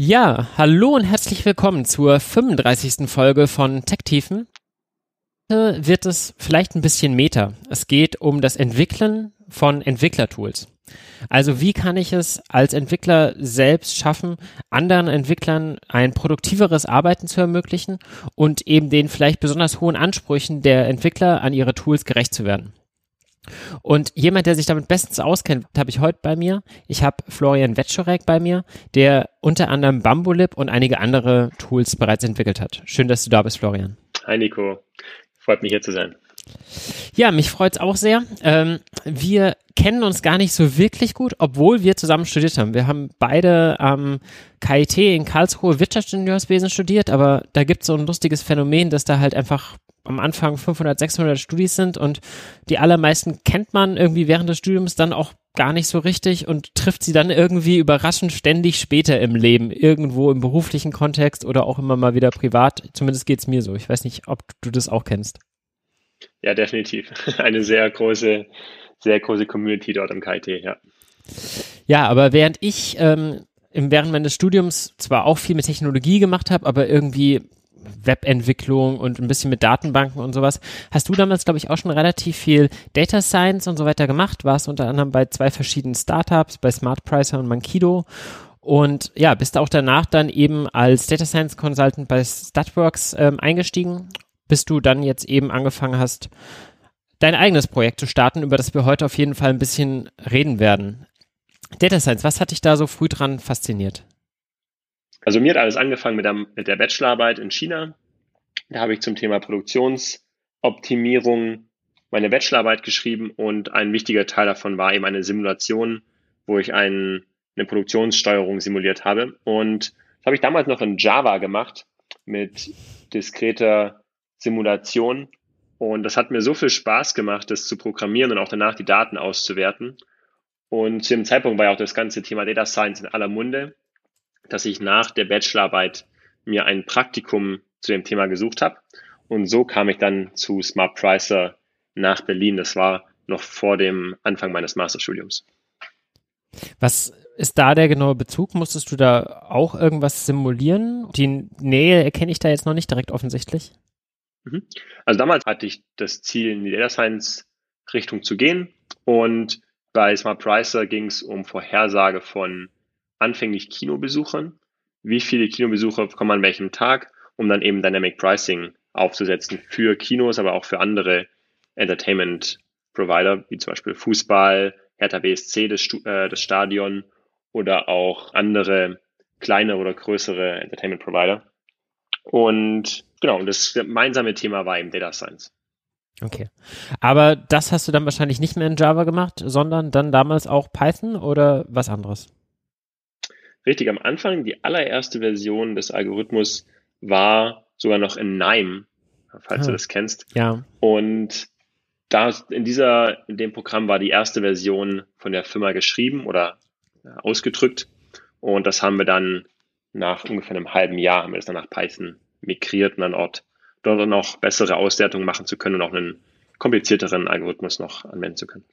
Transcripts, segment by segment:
Ja, hallo und herzlich willkommen zur 35. Folge von Tech-Tiefen. Heute wird es vielleicht ein bisschen meta. Es geht um das Entwickeln von Entwicklertools. Also wie kann ich es als Entwickler selbst schaffen, anderen Entwicklern ein produktiveres Arbeiten zu ermöglichen und eben den vielleicht besonders hohen Ansprüchen der Entwickler an ihre Tools gerecht zu werden. Und jemand, der sich damit bestens auskennt, habe ich heute bei mir. Ich habe Florian Wetschorek bei mir, der unter anderem Bambulib und einige andere Tools bereits entwickelt hat. Schön, dass du da bist, Florian. Hi Nico, freut mich hier zu sein. Ja, mich freut es auch sehr. Ähm, wir kennen uns gar nicht so wirklich gut, obwohl wir zusammen studiert haben. Wir haben beide am KIT in Karlsruhe Wirtschaftsingenieurswesen studiert, aber da gibt es so ein lustiges Phänomen, dass da halt einfach am Anfang 500, 600 Studis sind und die allermeisten kennt man irgendwie während des Studiums dann auch gar nicht so richtig und trifft sie dann irgendwie überraschend ständig später im Leben, irgendwo im beruflichen Kontext oder auch immer mal wieder privat. Zumindest geht es mir so. Ich weiß nicht, ob du das auch kennst. Ja, definitiv. Eine sehr große, sehr große Community dort im KIT, ja. Ja, aber während ich ähm, während meines Studiums zwar auch viel mit Technologie gemacht habe, aber irgendwie Webentwicklung und ein bisschen mit Datenbanken und sowas. Hast du damals, glaube ich, auch schon relativ viel Data Science und so weiter gemacht? Warst unter anderem bei zwei verschiedenen Startups, bei Smart Pricer und Mankido. Und ja, bist auch danach dann eben als Data Science Consultant bei Statworks ähm, eingestiegen, bis du dann jetzt eben angefangen hast, dein eigenes Projekt zu starten, über das wir heute auf jeden Fall ein bisschen reden werden. Data Science, was hat dich da so früh dran fasziniert? Also mir hat alles angefangen mit der, mit der Bachelorarbeit in China. Da habe ich zum Thema Produktionsoptimierung meine Bachelorarbeit geschrieben und ein wichtiger Teil davon war eben eine Simulation, wo ich ein, eine Produktionssteuerung simuliert habe. Und das habe ich damals noch in Java gemacht mit diskreter Simulation. Und das hat mir so viel Spaß gemacht, das zu programmieren und auch danach die Daten auszuwerten. Und zu dem Zeitpunkt war ja auch das ganze Thema Data Science in aller Munde dass ich nach der Bachelorarbeit mir ein Praktikum zu dem Thema gesucht habe. Und so kam ich dann zu Smart Pricer nach Berlin. Das war noch vor dem Anfang meines Masterstudiums. Was ist da der genaue Bezug? Musstest du da auch irgendwas simulieren? Die Nähe erkenne ich da jetzt noch nicht direkt offensichtlich. Mhm. Also damals hatte ich das Ziel, in die Data Science Richtung zu gehen. Und bei Smart Pricer ging es um Vorhersage von anfänglich Kinobesuchern, wie viele Kinobesucher kommen an welchem Tag, um dann eben Dynamic Pricing aufzusetzen für Kinos, aber auch für andere Entertainment Provider, wie zum Beispiel Fußball, Hertha BSC, das, äh, das Stadion oder auch andere kleine oder größere Entertainment Provider. Und genau, das gemeinsame Thema war eben Data Science. Okay. Aber das hast du dann wahrscheinlich nicht mehr in Java gemacht, sondern dann damals auch Python oder was anderes? Richtig am Anfang, die allererste Version des Algorithmus war sogar noch in NIME, falls ah, du das kennst. Ja. Und da in dieser, in dem Programm war die erste Version von der Firma geschrieben oder ausgedrückt. Und das haben wir dann nach ungefähr einem halben Jahr haben wir das dann nach Python migriert und dann dort, dort noch bessere Auswertungen machen zu können und auch einen komplizierteren Algorithmus noch anwenden zu können.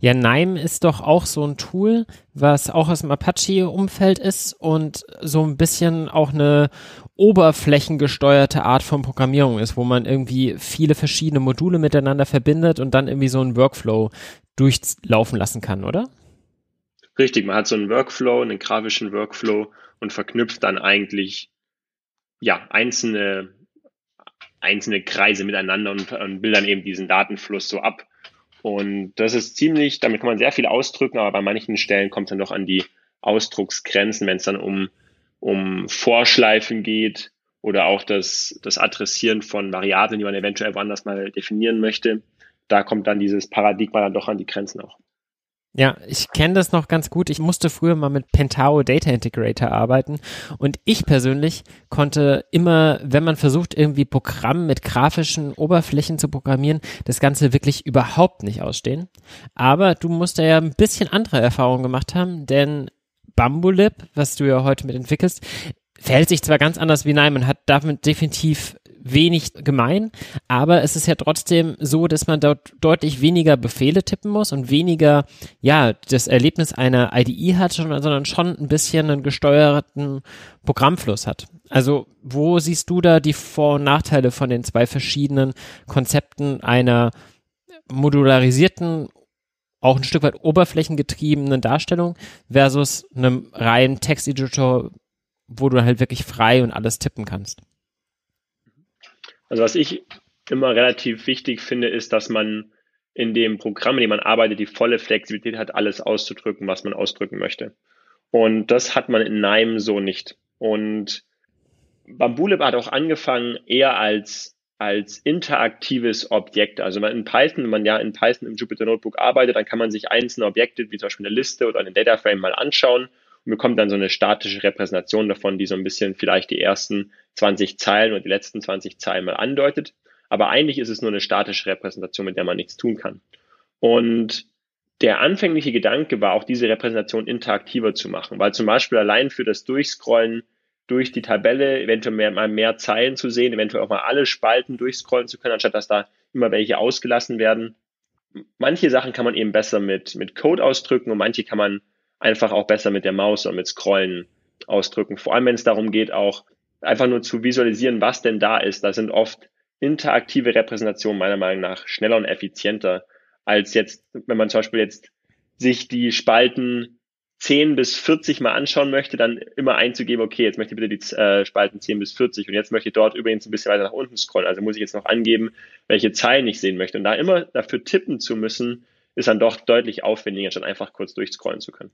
Ja, Nime ist doch auch so ein Tool, was auch aus dem Apache-Umfeld ist und so ein bisschen auch eine oberflächengesteuerte Art von Programmierung ist, wo man irgendwie viele verschiedene Module miteinander verbindet und dann irgendwie so einen Workflow durchlaufen lassen kann, oder? Richtig, man hat so einen Workflow, einen grafischen Workflow und verknüpft dann eigentlich ja einzelne einzelne Kreise miteinander und, und will dann eben diesen Datenfluss so ab und das ist ziemlich, damit kann man sehr viel ausdrücken, aber bei manchen Stellen kommt es dann doch an die Ausdrucksgrenzen, wenn es dann um, um Vorschleifen geht oder auch das, das Adressieren von Variablen, die man eventuell woanders mal definieren möchte. Da kommt dann dieses Paradigma dann doch an die Grenzen auch. Ja, ich kenne das noch ganz gut. Ich musste früher mal mit Pentao Data Integrator arbeiten und ich persönlich konnte immer, wenn man versucht, irgendwie Programm mit grafischen Oberflächen zu programmieren, das Ganze wirklich überhaupt nicht ausstehen. Aber du musst ja ein bisschen andere Erfahrungen gemacht haben, denn Bambulib, was du ja heute mit entwickelst, verhält sich zwar ganz anders wie Nein, man hat damit definitiv wenig gemein, aber es ist ja trotzdem so, dass man dort deutlich weniger Befehle tippen muss und weniger, ja, das Erlebnis einer IDE hat, sondern schon ein bisschen einen gesteuerten Programmfluss hat. Also, wo siehst du da die Vor- und Nachteile von den zwei verschiedenen Konzepten einer modularisierten auch ein Stück weit oberflächengetriebenen Darstellung versus einem reinen Texteditor, wo du halt wirklich frei und alles tippen kannst. Also was ich immer relativ wichtig finde, ist, dass man in dem Programm, in dem man arbeitet, die volle Flexibilität hat, alles auszudrücken, was man ausdrücken möchte. Und das hat man in NIME so nicht. Und Bambulib hat auch angefangen eher als, als interaktives Objekt. Also in Python, wenn man ja in Python im Jupyter Notebook arbeitet, dann kann man sich einzelne Objekte, wie zum Beispiel eine Liste oder einen Data Frame mal anschauen und bekommt dann so eine statische Repräsentation davon, die so ein bisschen vielleicht die ersten 20 Zeilen oder die letzten 20 Zeilen mal andeutet. Aber eigentlich ist es nur eine statische Repräsentation, mit der man nichts tun kann. Und der anfängliche Gedanke war auch, diese Repräsentation interaktiver zu machen, weil zum Beispiel allein für das Durchscrollen durch die Tabelle eventuell mehr, mal mehr Zeilen zu sehen, eventuell auch mal alle Spalten durchscrollen zu können, anstatt dass da immer welche ausgelassen werden. Manche Sachen kann man eben besser mit, mit Code ausdrücken und manche kann man einfach auch besser mit der Maus und mit Scrollen ausdrücken. Vor allem, wenn es darum geht, auch einfach nur zu visualisieren, was denn da ist. Da sind oft interaktive Repräsentationen meiner Meinung nach schneller und effizienter als jetzt, wenn man zum Beispiel jetzt sich die Spalten 10 bis 40 mal anschauen möchte, dann immer einzugeben, okay, jetzt möchte ich bitte die äh, Spalten 10 bis 40 und jetzt möchte ich dort übrigens ein bisschen weiter nach unten scrollen. Also muss ich jetzt noch angeben, welche Zeilen ich sehen möchte. Und da immer dafür tippen zu müssen, ist dann doch deutlich aufwendiger, statt einfach kurz durchscrollen zu können.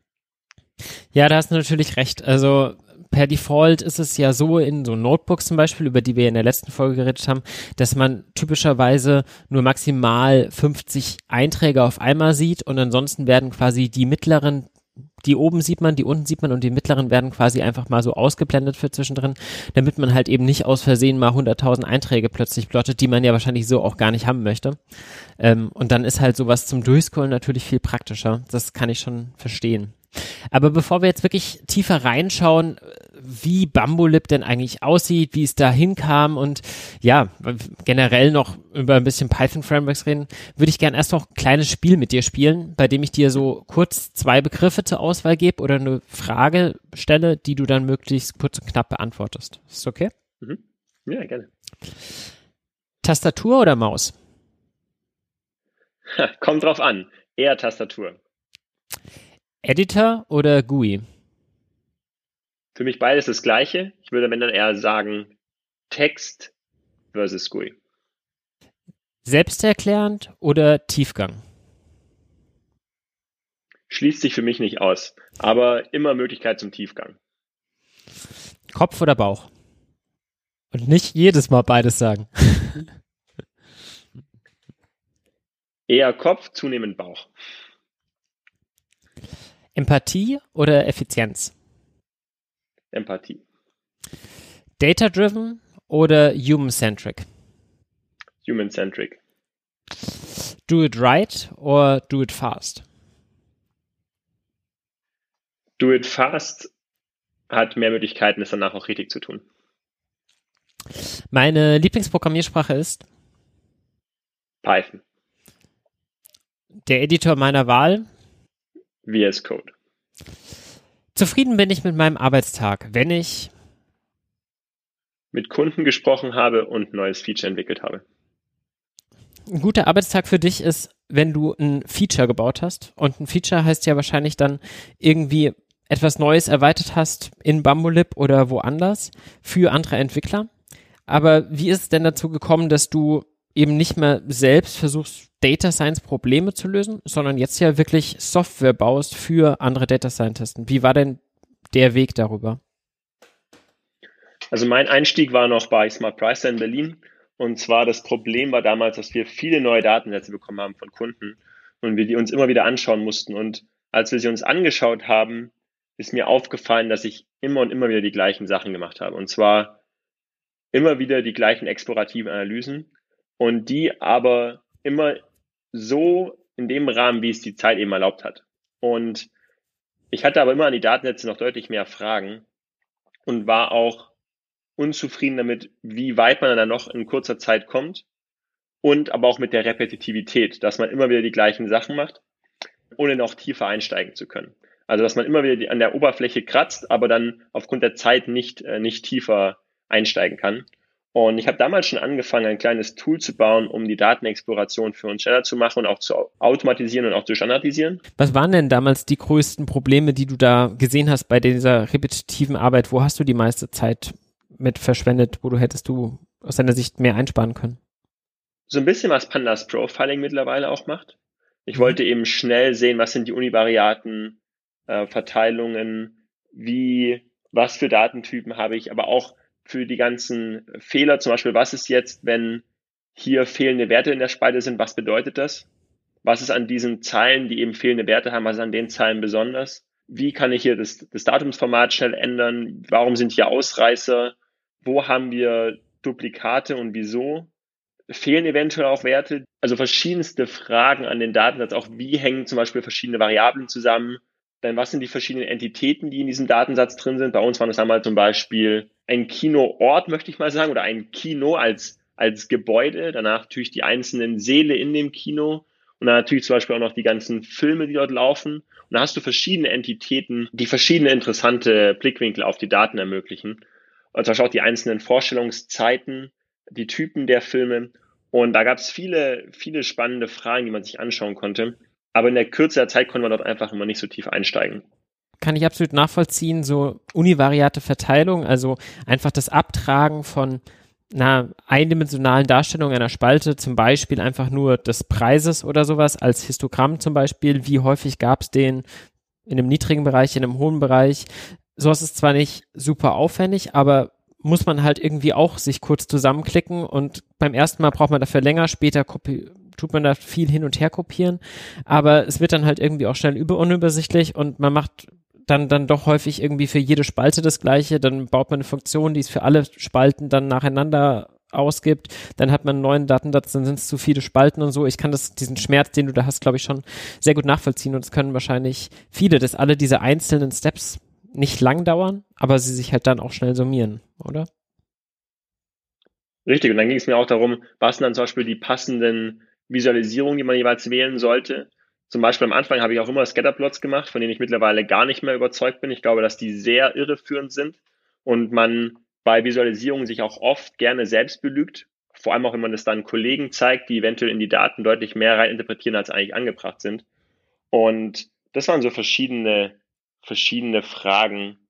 Ja, da hast du natürlich recht. Also per Default ist es ja so in so Notebooks zum Beispiel, über die wir in der letzten Folge geredet haben, dass man typischerweise nur maximal 50 Einträge auf einmal sieht und ansonsten werden quasi die mittleren die oben sieht man, die unten sieht man und die mittleren werden quasi einfach mal so ausgeblendet für zwischendrin, damit man halt eben nicht aus Versehen mal 100.000 Einträge plötzlich plottet, die man ja wahrscheinlich so auch gar nicht haben möchte. Ähm, und dann ist halt sowas zum Durchscrollen natürlich viel praktischer. Das kann ich schon verstehen. Aber bevor wir jetzt wirklich tiefer reinschauen, wie Bambulip denn eigentlich aussieht, wie es da hinkam und ja, generell noch über ein bisschen Python Frameworks reden, würde ich gerne erst noch ein kleines Spiel mit dir spielen, bei dem ich dir so kurz zwei Begriffe zur Auswahl gebe oder eine Frage stelle, die du dann möglichst kurz und knapp beantwortest. Ist okay? Mhm. Ja, gerne. Tastatur oder Maus? Kommt drauf an. Eher Tastatur. Editor oder GUI? Für mich beides das gleiche. Ich würde dann eher sagen Text versus GUI. Selbsterklärend oder Tiefgang? Schließt sich für mich nicht aus, aber immer Möglichkeit zum Tiefgang. Kopf oder Bauch? Und nicht jedes Mal beides sagen. Eher Kopf, zunehmend Bauch. Empathie oder Effizienz? Empathie. Data-driven oder human-centric? Human-centric. Do it right or do it fast? Do it fast hat mehr Möglichkeiten, es danach auch richtig zu tun. Meine Lieblingsprogrammiersprache ist Python. Der Editor meiner Wahl VS Code. Zufrieden bin ich mit meinem Arbeitstag, wenn ich mit Kunden gesprochen habe und ein neues Feature entwickelt habe. Ein guter Arbeitstag für dich ist, wenn du ein Feature gebaut hast. Und ein Feature heißt ja wahrscheinlich dann irgendwie etwas Neues erweitert hast in Bambulib oder woanders für andere Entwickler. Aber wie ist es denn dazu gekommen, dass du eben nicht mehr selbst versuchst, Data Science Probleme zu lösen, sondern jetzt ja wirklich Software baust für andere Data Scientisten. Wie war denn der Weg darüber? Also mein Einstieg war noch bei Smart Pricer in Berlin. Und zwar das Problem war damals, dass wir viele neue Datensätze bekommen haben von Kunden und wir die uns immer wieder anschauen mussten. Und als wir sie uns angeschaut haben, ist mir aufgefallen, dass ich immer und immer wieder die gleichen Sachen gemacht habe. Und zwar immer wieder die gleichen explorativen Analysen und die aber immer so in dem Rahmen, wie es die Zeit eben erlaubt hat. Und ich hatte aber immer an die Datensätze noch deutlich mehr Fragen und war auch unzufrieden damit, wie weit man dann noch in kurzer Zeit kommt und aber auch mit der Repetitivität, dass man immer wieder die gleichen Sachen macht, ohne noch tiefer einsteigen zu können. Also dass man immer wieder an der Oberfläche kratzt, aber dann aufgrund der Zeit nicht, äh, nicht tiefer einsteigen kann. Und ich habe damals schon angefangen, ein kleines Tool zu bauen, um die Datenexploration für uns schneller zu machen und auch zu automatisieren und auch zu standardisieren. Was waren denn damals die größten Probleme, die du da gesehen hast bei dieser repetitiven Arbeit? Wo hast du die meiste Zeit mit verschwendet, wo du hättest du aus deiner Sicht mehr einsparen können? So ein bisschen was Pandas Profiling mittlerweile auch macht. Ich mhm. wollte eben schnell sehen, was sind die univariaten äh, Verteilungen, wie, was für Datentypen habe ich, aber auch für die ganzen Fehler, zum Beispiel, was ist jetzt, wenn hier fehlende Werte in der Spalte sind, was bedeutet das? Was ist an diesen Zeilen, die eben fehlende Werte haben, was ist an den Zeilen besonders? Wie kann ich hier das, das Datumsformat schnell ändern? Warum sind hier Ausreißer? Wo haben wir Duplikate und wieso? Fehlen eventuell auch Werte? Also verschiedenste Fragen an den Datensatz, auch wie hängen zum Beispiel verschiedene Variablen zusammen? Dann was sind die verschiedenen Entitäten, die in diesem Datensatz drin sind? Bei uns waren es einmal zum Beispiel ein Kinoort, möchte ich mal sagen, oder ein Kino als, als Gebäude. Danach natürlich die einzelnen Säle in dem Kino. Und dann natürlich zum Beispiel auch noch die ganzen Filme, die dort laufen. Und da hast du verschiedene Entitäten, die verschiedene interessante Blickwinkel auf die Daten ermöglichen. Und zum Beispiel auch die einzelnen Vorstellungszeiten, die Typen der Filme. Und da gab es viele, viele spannende Fragen, die man sich anschauen konnte. Aber in der Kürze der Zeit konnte man dort einfach immer nicht so tief einsteigen kann ich absolut nachvollziehen, so univariate Verteilung, also einfach das Abtragen von einer eindimensionalen Darstellung einer Spalte, zum Beispiel einfach nur des Preises oder sowas als Histogramm zum Beispiel, wie häufig gab es den in einem niedrigen Bereich, in einem hohen Bereich. Sowas ist zwar nicht super aufwendig, aber muss man halt irgendwie auch sich kurz zusammenklicken und beim ersten Mal braucht man dafür länger, später tut man da viel hin und her kopieren, aber es wird dann halt irgendwie auch schnell über unübersichtlich und man macht dann, dann doch häufig irgendwie für jede Spalte das gleiche. Dann baut man eine Funktion, die es für alle Spalten dann nacheinander ausgibt, dann hat man einen neuen Datensatz, dann sind es zu viele Spalten und so. Ich kann das, diesen Schmerz, den du da hast, glaube ich, schon sehr gut nachvollziehen und es können wahrscheinlich viele, dass alle diese einzelnen Steps nicht lang dauern, aber sie sich halt dann auch schnell summieren, oder? Richtig, und dann ging es mir auch darum, was sind dann zum Beispiel die passenden Visualisierungen, die man jeweils wählen sollte. Zum Beispiel am Anfang habe ich auch immer Scatterplots gemacht, von denen ich mittlerweile gar nicht mehr überzeugt bin. Ich glaube, dass die sehr irreführend sind und man bei Visualisierungen sich auch oft gerne selbst belügt. Vor allem auch, wenn man es dann Kollegen zeigt, die eventuell in die Daten deutlich mehr reininterpretieren, als eigentlich angebracht sind. Und das waren so verschiedene, verschiedene Fragen,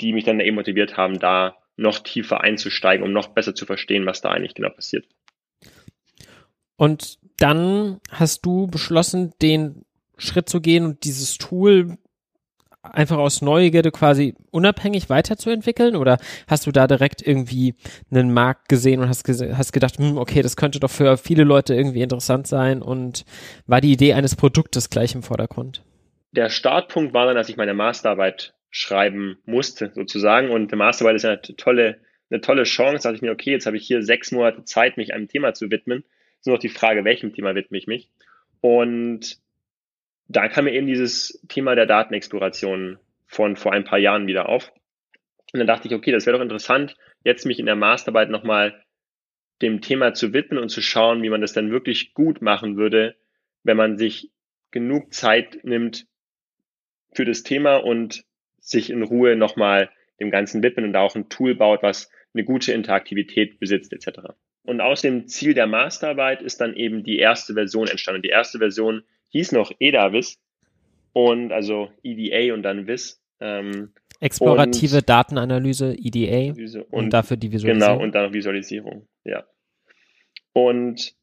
die mich dann eben motiviert haben, da noch tiefer einzusteigen, um noch besser zu verstehen, was da eigentlich genau passiert. Und dann hast du beschlossen, den Schritt zu gehen und dieses Tool einfach aus Neugierde quasi unabhängig weiterzuentwickeln? Oder hast du da direkt irgendwie einen Markt gesehen und hast, hast gedacht, hm, okay, das könnte doch für viele Leute irgendwie interessant sein und war die Idee eines Produktes gleich im Vordergrund? Der Startpunkt war dann, dass ich meine Masterarbeit schreiben musste, sozusagen. Und eine Masterarbeit ist ja eine tolle, eine tolle Chance. Da dachte ich mir, okay, jetzt habe ich hier sechs Monate Zeit, mich einem Thema zu widmen ist nur noch die Frage, welchem Thema widme ich mich. Und da kam mir eben dieses Thema der Datenexploration von vor ein paar Jahren wieder auf. Und dann dachte ich, okay, das wäre doch interessant, jetzt mich in der Masterarbeit nochmal dem Thema zu widmen und zu schauen, wie man das dann wirklich gut machen würde, wenn man sich genug Zeit nimmt für das Thema und sich in Ruhe nochmal dem Ganzen widmen und da auch ein Tool baut, was eine gute Interaktivität besitzt etc. Und aus dem Ziel der Masterarbeit ist dann eben die erste Version entstanden. Die erste Version hieß noch EDAVIS und also EDA und dann WIS. Ähm, Explorative und, Datenanalyse, EDA und, und, dafür die Visualisierung. Genau, und dann Visualisierung, ja. Und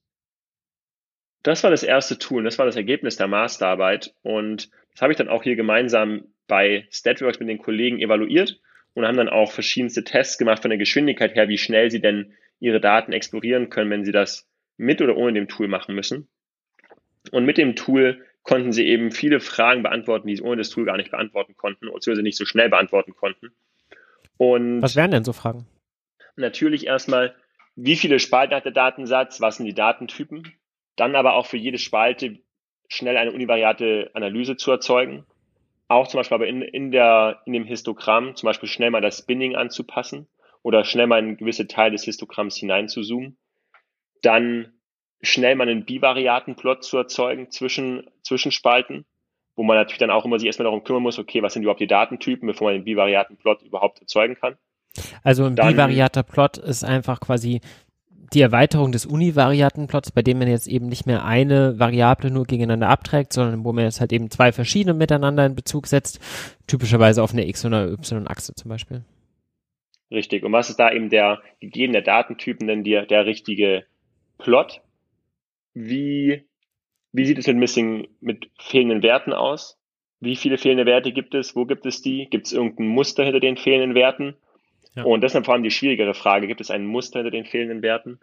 das war das erste Tool, das war das Ergebnis der Masterarbeit und das habe ich dann auch hier gemeinsam bei StatWorks mit den Kollegen evaluiert und haben dann auch verschiedenste Tests gemacht von der Geschwindigkeit her, wie schnell sie denn ihre Daten explorieren können, wenn sie das mit oder ohne dem Tool machen müssen. Und mit dem Tool konnten sie eben viele Fragen beantworten, die sie ohne das Tool gar nicht beantworten konnten, beziehungsweise nicht so schnell beantworten konnten. Und Was wären denn so Fragen? Natürlich erstmal, wie viele Spalten hat der Datensatz, was sind die Datentypen? Dann aber auch für jede Spalte schnell eine univariate Analyse zu erzeugen. Auch zum Beispiel aber in, in, der, in dem Histogramm zum Beispiel schnell mal das Spinning anzupassen oder schnell mal in gewisse Teile des Histogramms hineinzuzoomen. Dann schnell mal einen Bivariatenplot zu erzeugen zwischen, zwischen Spalten, wo man natürlich dann auch immer sich erstmal darum kümmern muss, okay, was sind überhaupt die Datentypen, bevor man den Bivariatenplot überhaupt erzeugen kann. Also ein bivariater Plot ist einfach quasi die Erweiterung des Univariatenplots, bei dem man jetzt eben nicht mehr eine Variable nur gegeneinander abträgt, sondern wo man jetzt halt eben zwei verschiedene miteinander in Bezug setzt, typischerweise auf eine X- oder Y-Achse zum Beispiel. Richtig. Und was ist da eben der gegebene Datentypen denn der, der richtige Plot? Wie, wie sieht es mit Missing, mit fehlenden Werten aus? Wie viele fehlende Werte gibt es? Wo gibt es die? Gibt es irgendein Muster hinter den fehlenden Werten? Ja. Und das ist dann vor allem die schwierigere Frage. Gibt es ein Muster hinter den fehlenden Werten?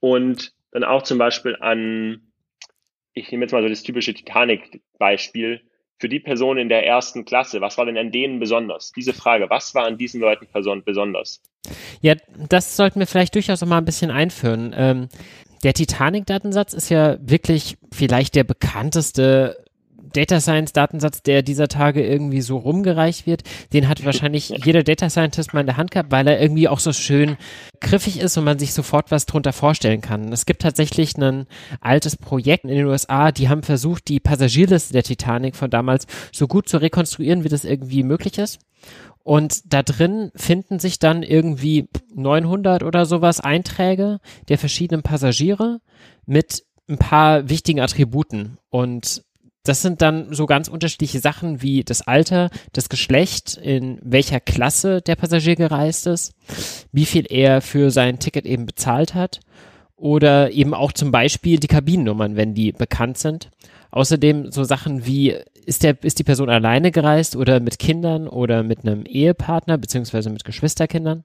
Und dann auch zum Beispiel an, ich nehme jetzt mal so das typische Titanic-Beispiel. Für die Person in der ersten Klasse, was war denn an denen besonders? Diese Frage, was war an diesen Leuten besonders? Ja, das sollten wir vielleicht durchaus noch mal ein bisschen einführen. Ähm, der Titanic-Datensatz ist ja wirklich vielleicht der bekannteste Data Science Datensatz, der dieser Tage irgendwie so rumgereicht wird, den hat wahrscheinlich jeder Data Scientist mal in der Hand gehabt, weil er irgendwie auch so schön griffig ist und man sich sofort was drunter vorstellen kann. Es gibt tatsächlich ein altes Projekt in den USA, die haben versucht, die Passagierliste der Titanic von damals so gut zu rekonstruieren, wie das irgendwie möglich ist. Und da drin finden sich dann irgendwie 900 oder sowas Einträge der verschiedenen Passagiere mit ein paar wichtigen Attributen. Und das sind dann so ganz unterschiedliche Sachen wie das Alter, das Geschlecht, in welcher Klasse der Passagier gereist ist, wie viel er für sein Ticket eben bezahlt hat oder eben auch zum Beispiel die Kabinennummern, wenn die bekannt sind. Außerdem so Sachen wie, ist, der, ist die Person alleine gereist oder mit Kindern oder mit einem Ehepartner beziehungsweise mit Geschwisterkindern.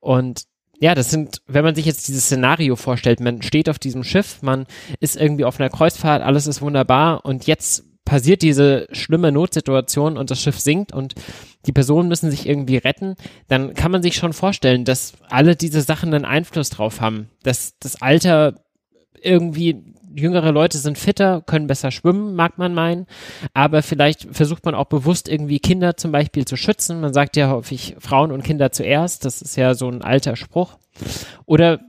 Und ja, das sind, wenn man sich jetzt dieses Szenario vorstellt, man steht auf diesem Schiff, man ist irgendwie auf einer Kreuzfahrt, alles ist wunderbar und jetzt passiert diese schlimme Notsituation und das Schiff sinkt und die Personen müssen sich irgendwie retten, dann kann man sich schon vorstellen, dass alle diese Sachen einen Einfluss drauf haben, dass das Alter irgendwie jüngere Leute sind fitter, können besser schwimmen, mag man meinen. Aber vielleicht versucht man auch bewusst irgendwie Kinder zum Beispiel zu schützen. Man sagt ja häufig Frauen und Kinder zuerst. Das ist ja so ein alter Spruch. Oder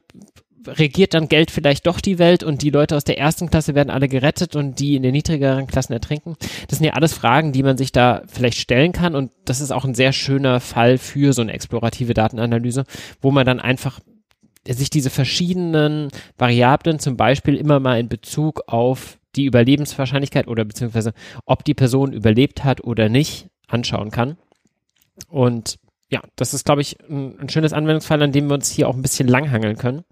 regiert dann Geld vielleicht doch die Welt und die Leute aus der ersten Klasse werden alle gerettet und die in den niedrigeren Klassen ertrinken? Das sind ja alles Fragen, die man sich da vielleicht stellen kann und das ist auch ein sehr schöner Fall für so eine explorative Datenanalyse, wo man dann einfach sich diese verschiedenen Variablen zum Beispiel immer mal in Bezug auf die Überlebenswahrscheinlichkeit oder beziehungsweise ob die Person überlebt hat oder nicht anschauen kann. Und ja, das ist, glaube ich, ein, ein schönes Anwendungsfall, an dem wir uns hier auch ein bisschen langhangeln können.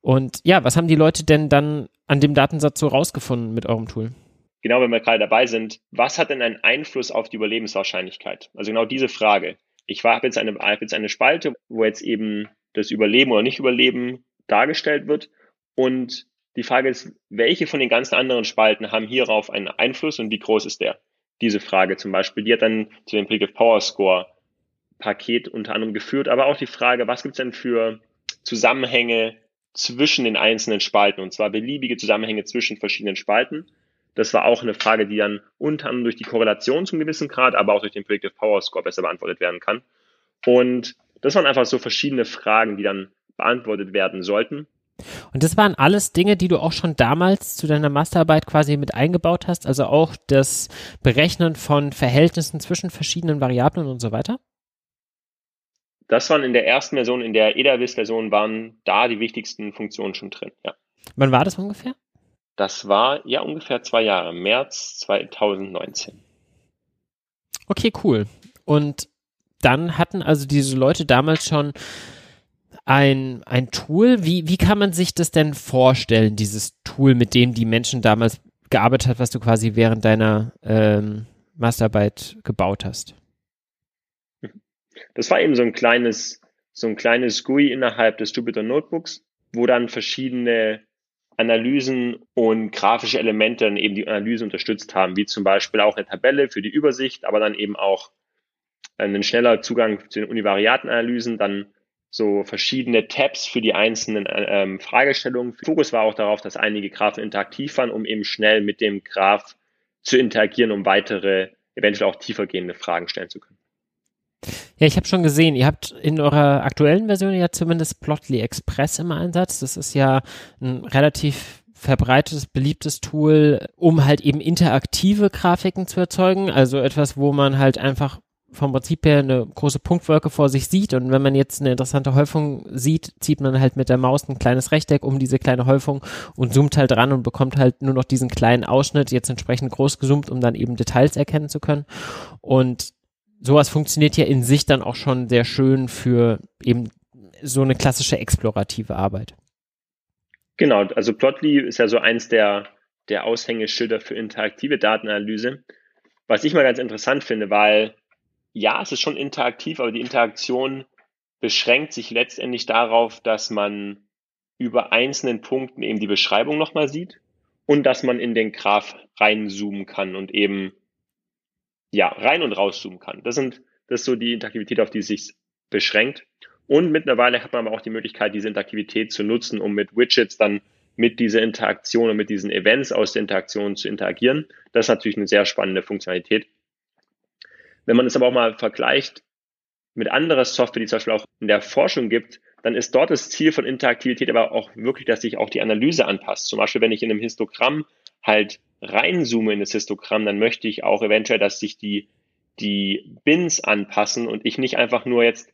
Und ja, was haben die Leute denn dann an dem Datensatz so rausgefunden mit eurem Tool? Genau, wenn wir gerade dabei sind, was hat denn einen Einfluss auf die Überlebenswahrscheinlichkeit? Also genau diese Frage. Ich habe jetzt hab jetzt eine Spalte, wo jetzt eben das Überleben oder Nicht-Überleben dargestellt wird. Und die Frage ist, welche von den ganzen anderen Spalten haben hierauf einen Einfluss und wie groß ist der? Diese Frage zum Beispiel, die hat dann zu dem Predictive Power Score Paket unter anderem geführt, aber auch die Frage, was gibt es denn für Zusammenhänge zwischen den einzelnen Spalten und zwar beliebige Zusammenhänge zwischen verschiedenen Spalten. Das war auch eine Frage, die dann unter anderem durch die Korrelation zum gewissen Grad, aber auch durch den Predictive Power Score besser beantwortet werden kann. Und das waren einfach so verschiedene Fragen, die dann beantwortet werden sollten. Und das waren alles Dinge, die du auch schon damals zu deiner Masterarbeit quasi mit eingebaut hast, also auch das Berechnen von Verhältnissen zwischen verschiedenen Variablen und so weiter? Das waren in der ersten Version, in der EDAVIS-Version waren da die wichtigsten Funktionen schon drin, ja. Wann war das ungefähr? Das war ja ungefähr zwei Jahre, März 2019. Okay, cool. Und dann hatten also diese Leute damals schon ein, ein Tool. Wie, wie kann man sich das denn vorstellen, dieses Tool, mit dem die Menschen damals gearbeitet hat, was du quasi während deiner ähm, Masterarbeit gebaut hast? Das war eben so ein kleines, so ein kleines GUI innerhalb des Jupyter Notebooks, wo dann verschiedene Analysen und grafische Elemente dann eben die Analyse unterstützt haben, wie zum Beispiel auch eine Tabelle für die Übersicht, aber dann eben auch einen schneller Zugang zu den Univariatenanalysen, dann so verschiedene Tabs für die einzelnen ähm, Fragestellungen. Fokus war auch darauf, dass einige Graphen interaktiv waren, um eben schnell mit dem Graph zu interagieren, um weitere, eventuell auch tiefergehende Fragen stellen zu können. Ja, ich habe schon gesehen, ihr habt in eurer aktuellen Version ja zumindest Plotly Express im Einsatz. Das ist ja ein relativ verbreitetes, beliebtes Tool, um halt eben interaktive Grafiken zu erzeugen. Also etwas, wo man halt einfach vom Prinzip her eine große Punktwolke vor sich sieht und wenn man jetzt eine interessante Häufung sieht, zieht man halt mit der Maus ein kleines Rechteck um diese kleine Häufung und zoomt halt dran und bekommt halt nur noch diesen kleinen Ausschnitt, jetzt entsprechend groß gezoomt, um dann eben Details erkennen zu können. Und sowas funktioniert ja in sich dann auch schon sehr schön für eben so eine klassische explorative Arbeit. Genau, also Plotly ist ja so eins der, der Aushängeschilder für interaktive Datenanalyse. Was ich mal ganz interessant finde, weil ja, es ist schon interaktiv, aber die Interaktion beschränkt sich letztendlich darauf, dass man über einzelnen Punkten eben die Beschreibung nochmal sieht und dass man in den Graph reinzoomen kann und eben ja, rein und rauszoomen kann. Das sind, das ist so die Interaktivität, auf die es sich beschränkt. Und mittlerweile hat man aber auch die Möglichkeit, diese Interaktivität zu nutzen, um mit Widgets dann mit dieser Interaktion und mit diesen Events aus der Interaktion zu interagieren. Das ist natürlich eine sehr spannende Funktionalität. Wenn man es aber auch mal vergleicht mit anderer Software, die zum Beispiel auch in der Forschung gibt, dann ist dort das Ziel von Interaktivität aber auch wirklich, dass sich auch die Analyse anpasst. Zum Beispiel, wenn ich in einem Histogramm halt reinzoome in das Histogramm, dann möchte ich auch eventuell, dass sich die, die Bins anpassen und ich nicht einfach nur jetzt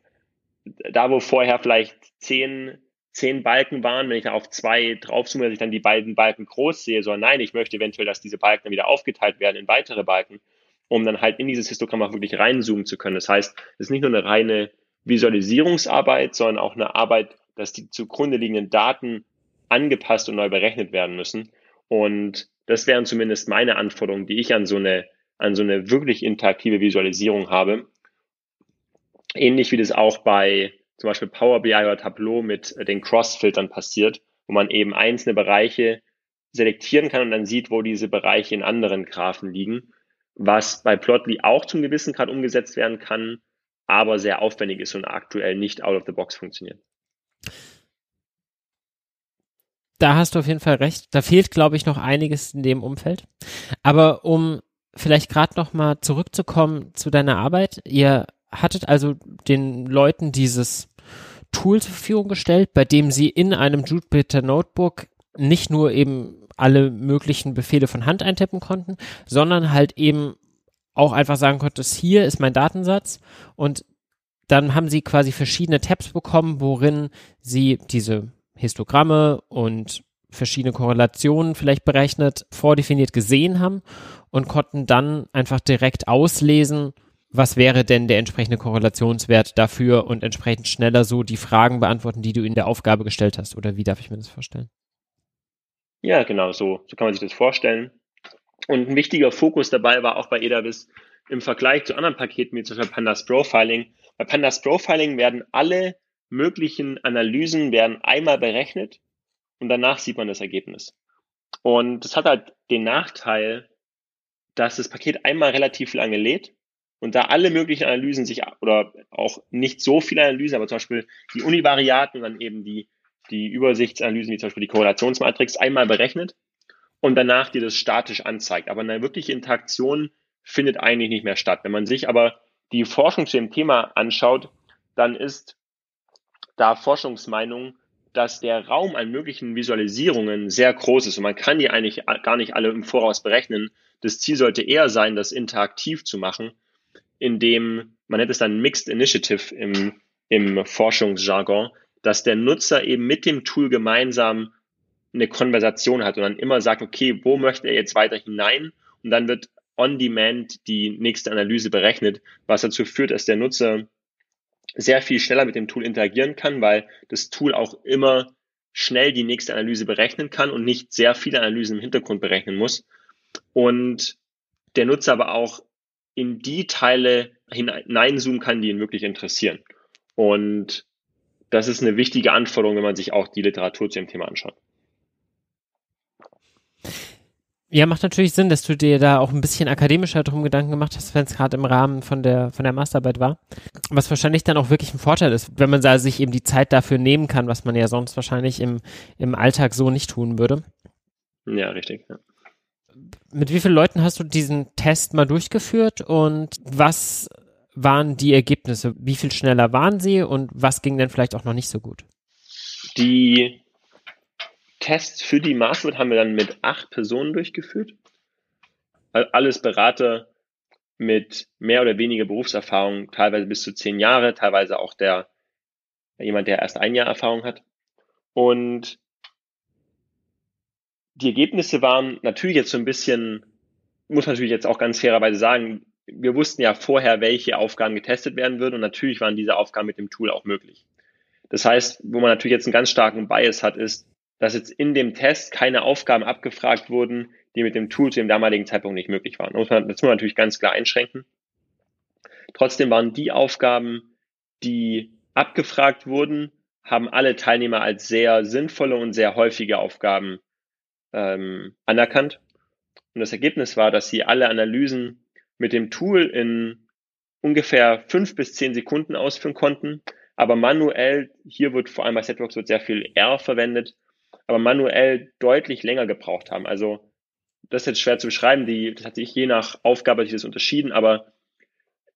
da, wo vorher vielleicht zehn, zehn Balken waren, wenn ich da auf zwei draufzoome, dass ich dann die beiden Balken groß sehe, sondern nein, ich möchte eventuell, dass diese Balken dann wieder aufgeteilt werden in weitere Balken um dann halt in dieses Histogramm auch wirklich reinzoomen zu können. Das heißt, es ist nicht nur eine reine Visualisierungsarbeit, sondern auch eine Arbeit, dass die zugrunde liegenden Daten angepasst und neu berechnet werden müssen. Und das wären zumindest meine Anforderungen, die ich an so eine, an so eine wirklich interaktive Visualisierung habe. Ähnlich wie das auch bei zum Beispiel Power BI oder Tableau mit den Cross-Filtern passiert, wo man eben einzelne Bereiche selektieren kann und dann sieht, wo diese Bereiche in anderen Graphen liegen was bei Plotly auch zum gewissen Grad umgesetzt werden kann, aber sehr aufwendig ist und aktuell nicht out of the box funktioniert. Da hast du auf jeden Fall recht. Da fehlt, glaube ich, noch einiges in dem Umfeld. Aber um vielleicht gerade noch mal zurückzukommen zu deiner Arbeit. Ihr hattet also den Leuten dieses Tool zur Verfügung gestellt, bei dem sie in einem Jupyter Notebook nicht nur eben alle möglichen Befehle von Hand eintippen konnten, sondern halt eben auch einfach sagen konntest, hier ist mein Datensatz und dann haben sie quasi verschiedene Tabs bekommen, worin sie diese Histogramme und verschiedene Korrelationen vielleicht berechnet, vordefiniert gesehen haben und konnten dann einfach direkt auslesen, was wäre denn der entsprechende Korrelationswert dafür und entsprechend schneller so die Fragen beantworten, die du in der Aufgabe gestellt hast. Oder wie darf ich mir das vorstellen? Ja, genau, so, so kann man sich das vorstellen. Und ein wichtiger Fokus dabei war auch bei EDAVIS im Vergleich zu anderen Paketen wie zum Beispiel Pandas Profiling. Bei Pandas Profiling werden alle möglichen Analysen werden einmal berechnet und danach sieht man das Ergebnis. Und das hat halt den Nachteil, dass das Paket einmal relativ lange lädt und da alle möglichen Analysen sich oder auch nicht so viele Analysen, aber zum Beispiel die Univariaten und dann eben die die Übersichtsanalysen, wie zum Beispiel die Korrelationsmatrix, einmal berechnet und danach dir das statisch anzeigt. Aber eine wirkliche Interaktion findet eigentlich nicht mehr statt. Wenn man sich aber die Forschung zu dem Thema anschaut, dann ist da Forschungsmeinung, dass der Raum an möglichen Visualisierungen sehr groß ist und man kann die eigentlich gar nicht alle im Voraus berechnen. Das Ziel sollte eher sein, das interaktiv zu machen, indem man nennt es dann Mixed Initiative im, im Forschungsjargon, dass der Nutzer eben mit dem Tool gemeinsam eine Konversation hat und dann immer sagt, okay, wo möchte er jetzt weiter hinein? Und dann wird on demand die nächste Analyse berechnet, was dazu führt, dass der Nutzer sehr viel schneller mit dem Tool interagieren kann, weil das Tool auch immer schnell die nächste Analyse berechnen kann und nicht sehr viele Analysen im Hintergrund berechnen muss. Und der Nutzer aber auch in die Teile hineinzoomen kann, die ihn wirklich interessieren. Und das ist eine wichtige Anforderung, wenn man sich auch die Literatur zu dem Thema anschaut. Ja, macht natürlich Sinn, dass du dir da auch ein bisschen akademischer drum Gedanken gemacht hast, wenn es gerade im Rahmen von der, von der Masterarbeit war. Was wahrscheinlich dann auch wirklich ein Vorteil ist, wenn man da sich eben die Zeit dafür nehmen kann, was man ja sonst wahrscheinlich im, im Alltag so nicht tun würde. Ja, richtig. Ja. Mit wie vielen Leuten hast du diesen Test mal durchgeführt und was waren die Ergebnisse? Wie viel schneller waren sie und was ging denn vielleicht auch noch nicht so gut? Die Tests für die Masterarbeit haben wir dann mit acht Personen durchgeführt. Alles Berater mit mehr oder weniger Berufserfahrung, teilweise bis zu zehn Jahre, teilweise auch der jemand, der erst ein Jahr Erfahrung hat. Und die Ergebnisse waren natürlich jetzt so ein bisschen, muss man natürlich jetzt auch ganz fairerweise sagen, wir wussten ja vorher, welche Aufgaben getestet werden würden und natürlich waren diese Aufgaben mit dem Tool auch möglich. Das heißt, wo man natürlich jetzt einen ganz starken Bias hat, ist, dass jetzt in dem Test keine Aufgaben abgefragt wurden, die mit dem Tool zu dem damaligen Zeitpunkt nicht möglich waren. Das muss man, das muss man natürlich ganz klar einschränken. Trotzdem waren die Aufgaben, die abgefragt wurden, haben alle Teilnehmer als sehr sinnvolle und sehr häufige Aufgaben ähm, anerkannt. Und das Ergebnis war, dass sie alle Analysen mit dem Tool in ungefähr fünf bis zehn Sekunden ausführen konnten. Aber manuell, hier wird vor allem bei Setworks wird sehr viel R verwendet, aber manuell deutlich länger gebraucht haben. Also das ist jetzt schwer zu beschreiben, die, das hat sich je nach Aufgabe sich das unterschieden, aber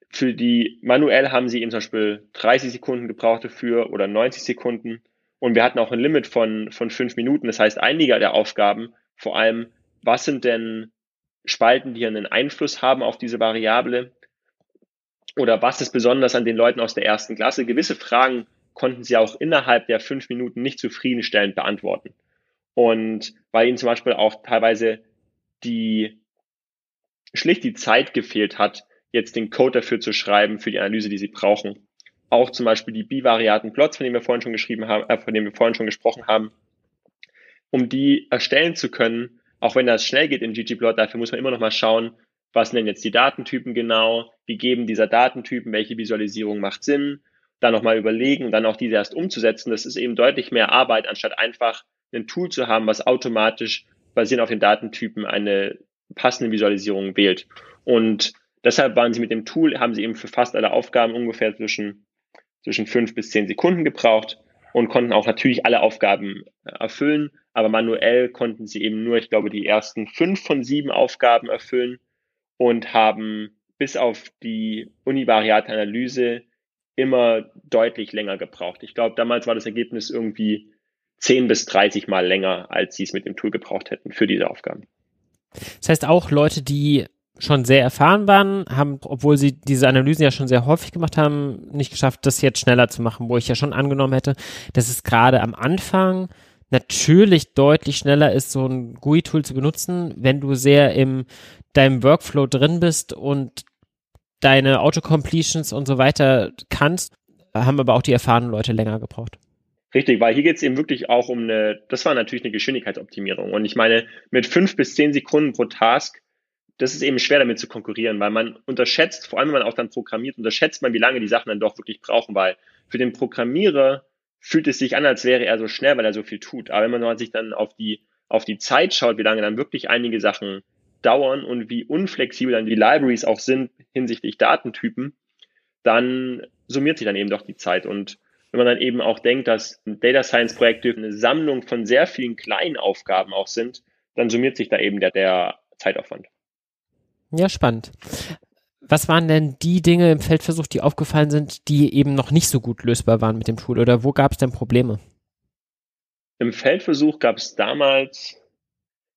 für die manuell haben sie eben zum Beispiel 30 Sekunden gebraucht dafür oder 90 Sekunden. Und wir hatten auch ein Limit von, von fünf Minuten. Das heißt, einige der Aufgaben, vor allem, was sind denn Spalten, die einen Einfluss haben auf diese Variable? Oder was ist besonders an den Leuten aus der ersten Klasse? Gewisse Fragen konnten sie auch innerhalb der fünf Minuten nicht zufriedenstellend beantworten. Und weil ihnen zum Beispiel auch teilweise die schlicht die Zeit gefehlt hat, jetzt den Code dafür zu schreiben, für die Analyse, die sie brauchen. Auch zum Beispiel die bivariaten Plots, von denen wir vorhin schon geschrieben haben, äh, von denen wir vorhin schon gesprochen haben, um die erstellen zu können, auch wenn das schnell geht in ggplot, dafür muss man immer noch mal schauen, was sind denn jetzt die Datentypen genau, wie geben dieser Datentypen, welche Visualisierung macht Sinn, dann nochmal überlegen und dann auch diese erst umzusetzen. Das ist eben deutlich mehr Arbeit, anstatt einfach ein Tool zu haben, was automatisch basierend auf den Datentypen eine passende Visualisierung wählt. Und deshalb waren sie mit dem Tool, haben sie eben für fast alle Aufgaben ungefähr zwischen, zwischen fünf bis zehn Sekunden gebraucht und konnten auch natürlich alle Aufgaben erfüllen, aber manuell konnten sie eben nur, ich glaube, die ersten fünf von sieben Aufgaben erfüllen und haben bis auf die univariate Analyse immer deutlich länger gebraucht. Ich glaube, damals war das Ergebnis irgendwie 10 bis 30 Mal länger, als sie es mit dem Tool gebraucht hätten für diese Aufgaben. Das heißt, auch Leute, die schon sehr erfahren waren, haben, obwohl sie diese Analysen ja schon sehr häufig gemacht haben, nicht geschafft, das jetzt schneller zu machen, wo ich ja schon angenommen hätte, dass es gerade am Anfang natürlich deutlich schneller ist, so ein GUI-Tool zu benutzen, wenn du sehr im deinem Workflow drin bist und deine Autocompletions und so weiter kannst, haben aber auch die erfahrenen Leute länger gebraucht. Richtig, weil hier geht es eben wirklich auch um eine, das war natürlich eine Geschwindigkeitsoptimierung. Und ich meine, mit fünf bis zehn Sekunden pro Task, das ist eben schwer damit zu konkurrieren, weil man unterschätzt, vor allem wenn man auch dann programmiert, unterschätzt man, wie lange die Sachen dann doch wirklich brauchen, weil für den Programmierer fühlt es sich an, als wäre er so schnell, weil er so viel tut. Aber wenn man sich dann auf die, auf die Zeit schaut, wie lange dann wirklich einige Sachen dauern und wie unflexibel dann die Libraries auch sind hinsichtlich Datentypen, dann summiert sich dann eben doch die Zeit. Und wenn man dann eben auch denkt, dass Data Science Projekte eine Sammlung von sehr vielen kleinen Aufgaben auch sind, dann summiert sich da eben der, der Zeitaufwand. Ja, spannend. Was waren denn die Dinge im Feldversuch, die aufgefallen sind, die eben noch nicht so gut lösbar waren mit dem Tool? Oder wo gab es denn Probleme? Im Feldversuch gab es damals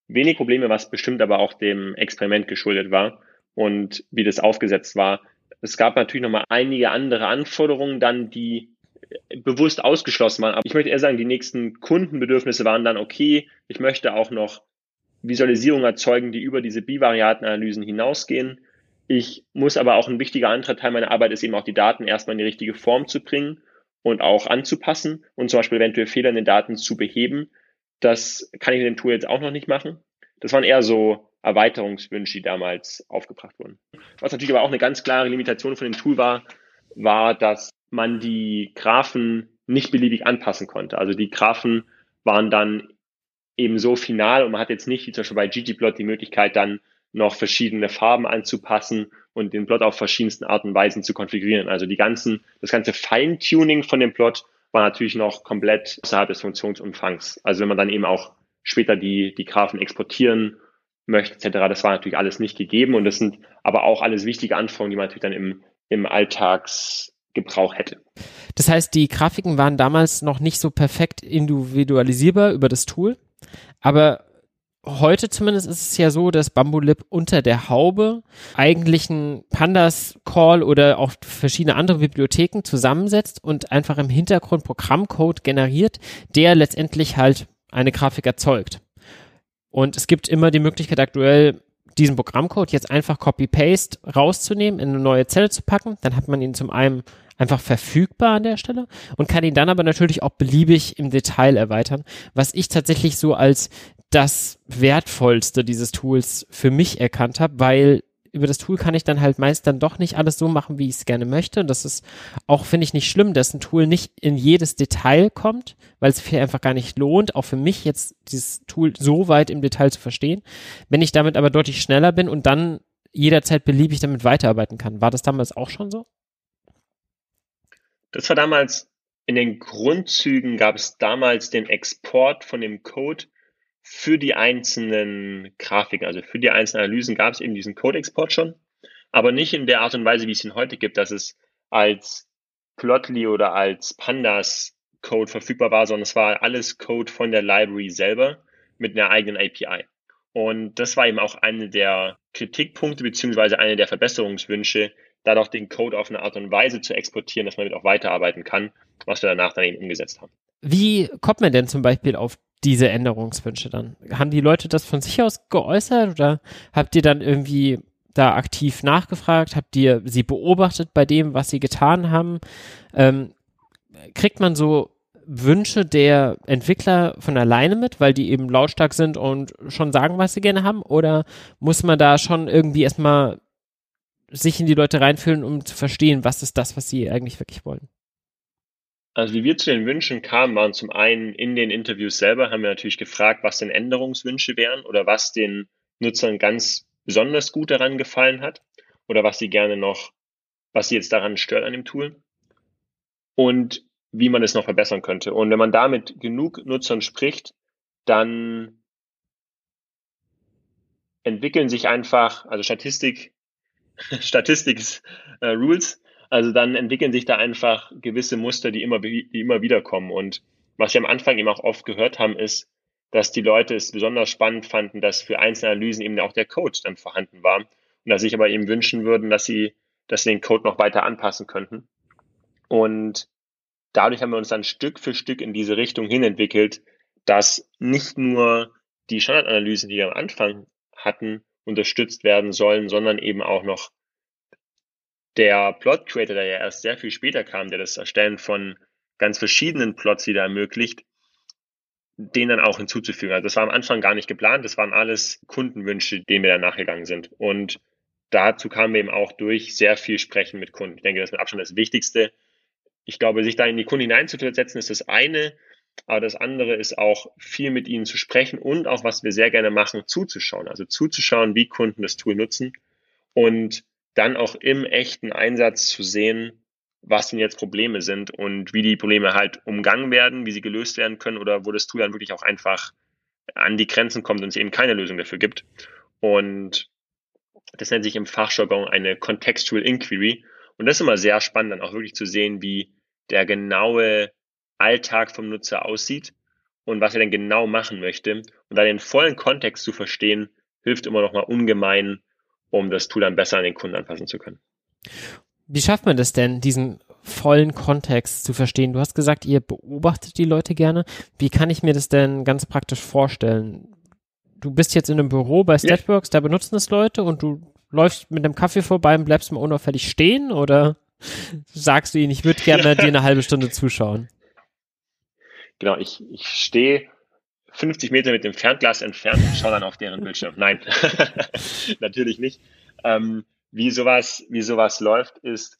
wenig Probleme, was bestimmt aber auch dem Experiment geschuldet war und wie das aufgesetzt war. Es gab natürlich nochmal einige andere Anforderungen dann, die bewusst ausgeschlossen waren. Aber ich möchte eher sagen, die nächsten Kundenbedürfnisse waren dann okay. Ich möchte auch noch Visualisierungen erzeugen, die über diese Bivariatenanalysen hinausgehen. Ich muss aber auch ein wichtiger anderer Teil meiner Arbeit ist eben auch die Daten erstmal in die richtige Form zu bringen und auch anzupassen und zum Beispiel eventuell Fehler in den Daten zu beheben. Das kann ich mit dem Tool jetzt auch noch nicht machen. Das waren eher so Erweiterungswünsche, die damals aufgebracht wurden. Was natürlich aber auch eine ganz klare Limitation von dem Tool war, war, dass man die Graphen nicht beliebig anpassen konnte. Also die Graphen waren dann eben so final und man hat jetzt nicht, wie zum Beispiel bei ggplot, die Möglichkeit dann noch verschiedene Farben anzupassen und den Plot auf verschiedensten Arten und Weisen zu konfigurieren. Also die ganzen, das ganze Feintuning von dem Plot war natürlich noch komplett außerhalb des Funktionsumfangs. Also wenn man dann eben auch später die, die Graphen exportieren möchte, etc., das war natürlich alles nicht gegeben und das sind aber auch alles wichtige Anforderungen, die man natürlich dann im, im Alltagsgebrauch hätte. Das heißt, die Grafiken waren damals noch nicht so perfekt individualisierbar über das Tool, aber heute zumindest ist es ja so, dass Bambulib unter der Haube eigentlich einen Pandas Call oder auch verschiedene andere Bibliotheken zusammensetzt und einfach im Hintergrund Programmcode generiert, der letztendlich halt eine Grafik erzeugt. Und es gibt immer die Möglichkeit aktuell, diesen Programmcode jetzt einfach Copy-Paste rauszunehmen, in eine neue Zelle zu packen. Dann hat man ihn zum einen einfach verfügbar an der Stelle und kann ihn dann aber natürlich auch beliebig im Detail erweitern, was ich tatsächlich so als das Wertvollste dieses Tools für mich erkannt habe, weil über das Tool kann ich dann halt meist dann doch nicht alles so machen, wie ich es gerne möchte. Und das ist auch, finde ich, nicht schlimm, dass ein Tool nicht in jedes Detail kommt, weil es sich einfach gar nicht lohnt, auch für mich jetzt dieses Tool so weit im Detail zu verstehen. Wenn ich damit aber deutlich schneller bin und dann jederzeit beliebig damit weiterarbeiten kann. War das damals auch schon so? Das war damals, in den Grundzügen gab es damals den Export von dem Code für die einzelnen Grafiken, also für die einzelnen Analysen gab es eben diesen Code-Export schon, aber nicht in der Art und Weise, wie es ihn heute gibt, dass es als Plotly oder als Pandas Code verfügbar war, sondern es war alles Code von der Library selber mit einer eigenen API. Und das war eben auch eine der Kritikpunkte beziehungsweise eine der Verbesserungswünsche, da doch den Code auf eine Art und Weise zu exportieren, dass man damit auch weiterarbeiten kann, was wir danach dann eben umgesetzt haben. Wie kommt man denn zum Beispiel auf diese Änderungswünsche dann? Haben die Leute das von sich aus geäußert oder habt ihr dann irgendwie da aktiv nachgefragt? Habt ihr sie beobachtet bei dem, was sie getan haben? Ähm, kriegt man so Wünsche der Entwickler von alleine mit, weil die eben lautstark sind und schon sagen, was sie gerne haben? Oder muss man da schon irgendwie erstmal sich in die Leute reinfühlen, um zu verstehen, was ist das, was sie eigentlich wirklich wollen? Also wie wir zu den Wünschen kamen, waren zum einen in den Interviews selber, haben wir natürlich gefragt, was denn Änderungswünsche wären oder was den Nutzern ganz besonders gut daran gefallen hat oder was sie gerne noch, was sie jetzt daran stört an dem Tool und wie man es noch verbessern könnte. Und wenn man da mit genug Nutzern spricht, dann entwickeln sich einfach, also Statistik, Statistik äh, Rules, also dann entwickeln sich da einfach gewisse Muster, die immer, die immer wieder kommen. Und was wir am Anfang eben auch oft gehört haben, ist, dass die Leute es besonders spannend fanden, dass für einzelne Analysen eben auch der Code dann vorhanden war. Und dass sich aber eben wünschen würden, dass sie, dass sie den Code noch weiter anpassen könnten. Und dadurch haben wir uns dann Stück für Stück in diese Richtung hin entwickelt, dass nicht nur die Standardanalysen, die wir am Anfang hatten, unterstützt werden sollen, sondern eben auch noch der Plot Creator, der ja erst sehr viel später kam, der das Erstellen von ganz verschiedenen Plots wieder ermöglicht, den dann auch hinzuzufügen. Also das war am Anfang gar nicht geplant, das waren alles Kundenwünsche, denen wir dann nachgegangen sind. Und dazu kamen wir eben auch durch sehr viel Sprechen mit Kunden. Ich denke, das ist mit Abstand das Wichtigste. Ich glaube, sich da in die Kunden hineinzusetzen, ist das eine, aber das andere ist auch viel mit ihnen zu sprechen und auch, was wir sehr gerne machen, zuzuschauen. Also zuzuschauen, wie Kunden das Tool nutzen und dann auch im echten Einsatz zu sehen, was denn jetzt Probleme sind und wie die Probleme halt umgangen werden, wie sie gelöst werden können oder wo das Tool dann wirklich auch einfach an die Grenzen kommt und es eben keine Lösung dafür gibt. Und das nennt sich im Fachjargon eine Contextual Inquiry. Und das ist immer sehr spannend, dann auch wirklich zu sehen, wie der genaue Alltag vom Nutzer aussieht und was er denn genau machen möchte. Und da den vollen Kontext zu verstehen, hilft immer noch mal ungemein, um das Tool dann besser an den Kunden anpassen zu können. Wie schafft man das denn, diesen vollen Kontext zu verstehen? Du hast gesagt, ihr beobachtet die Leute gerne. Wie kann ich mir das denn ganz praktisch vorstellen? Du bist jetzt in einem Büro bei Statworks, ja. da benutzen es Leute und du läufst mit einem Kaffee vorbei und bleibst mal unauffällig stehen oder sagst du ihnen, ich würde gerne dir eine halbe Stunde zuschauen? Genau, ich, ich stehe 50 Meter mit dem Fernglas entfernt und schaue dann auf deren Bildschirm. Nein, natürlich nicht. Ähm, wie, sowas, wie sowas läuft, ist,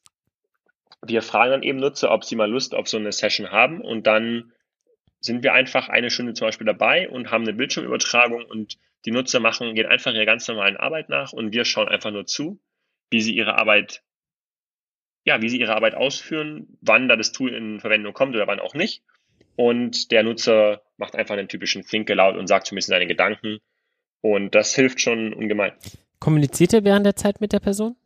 wir fragen dann eben Nutzer, ob sie mal Lust auf so eine Session haben und dann sind wir einfach eine Stunde zum Beispiel dabei und haben eine Bildschirmübertragung und die Nutzer machen, gehen einfach ihrer ganz normalen Arbeit nach und wir schauen einfach nur zu, wie sie ihre Arbeit, ja, wie sie ihre Arbeit ausführen, wann da das Tool in Verwendung kommt oder wann auch nicht. Und der Nutzer macht einfach einen typischen Think Aloud und sagt so ein bisschen seine Gedanken. Und das hilft schon ungemein. Kommuniziert er während der Zeit mit der Person?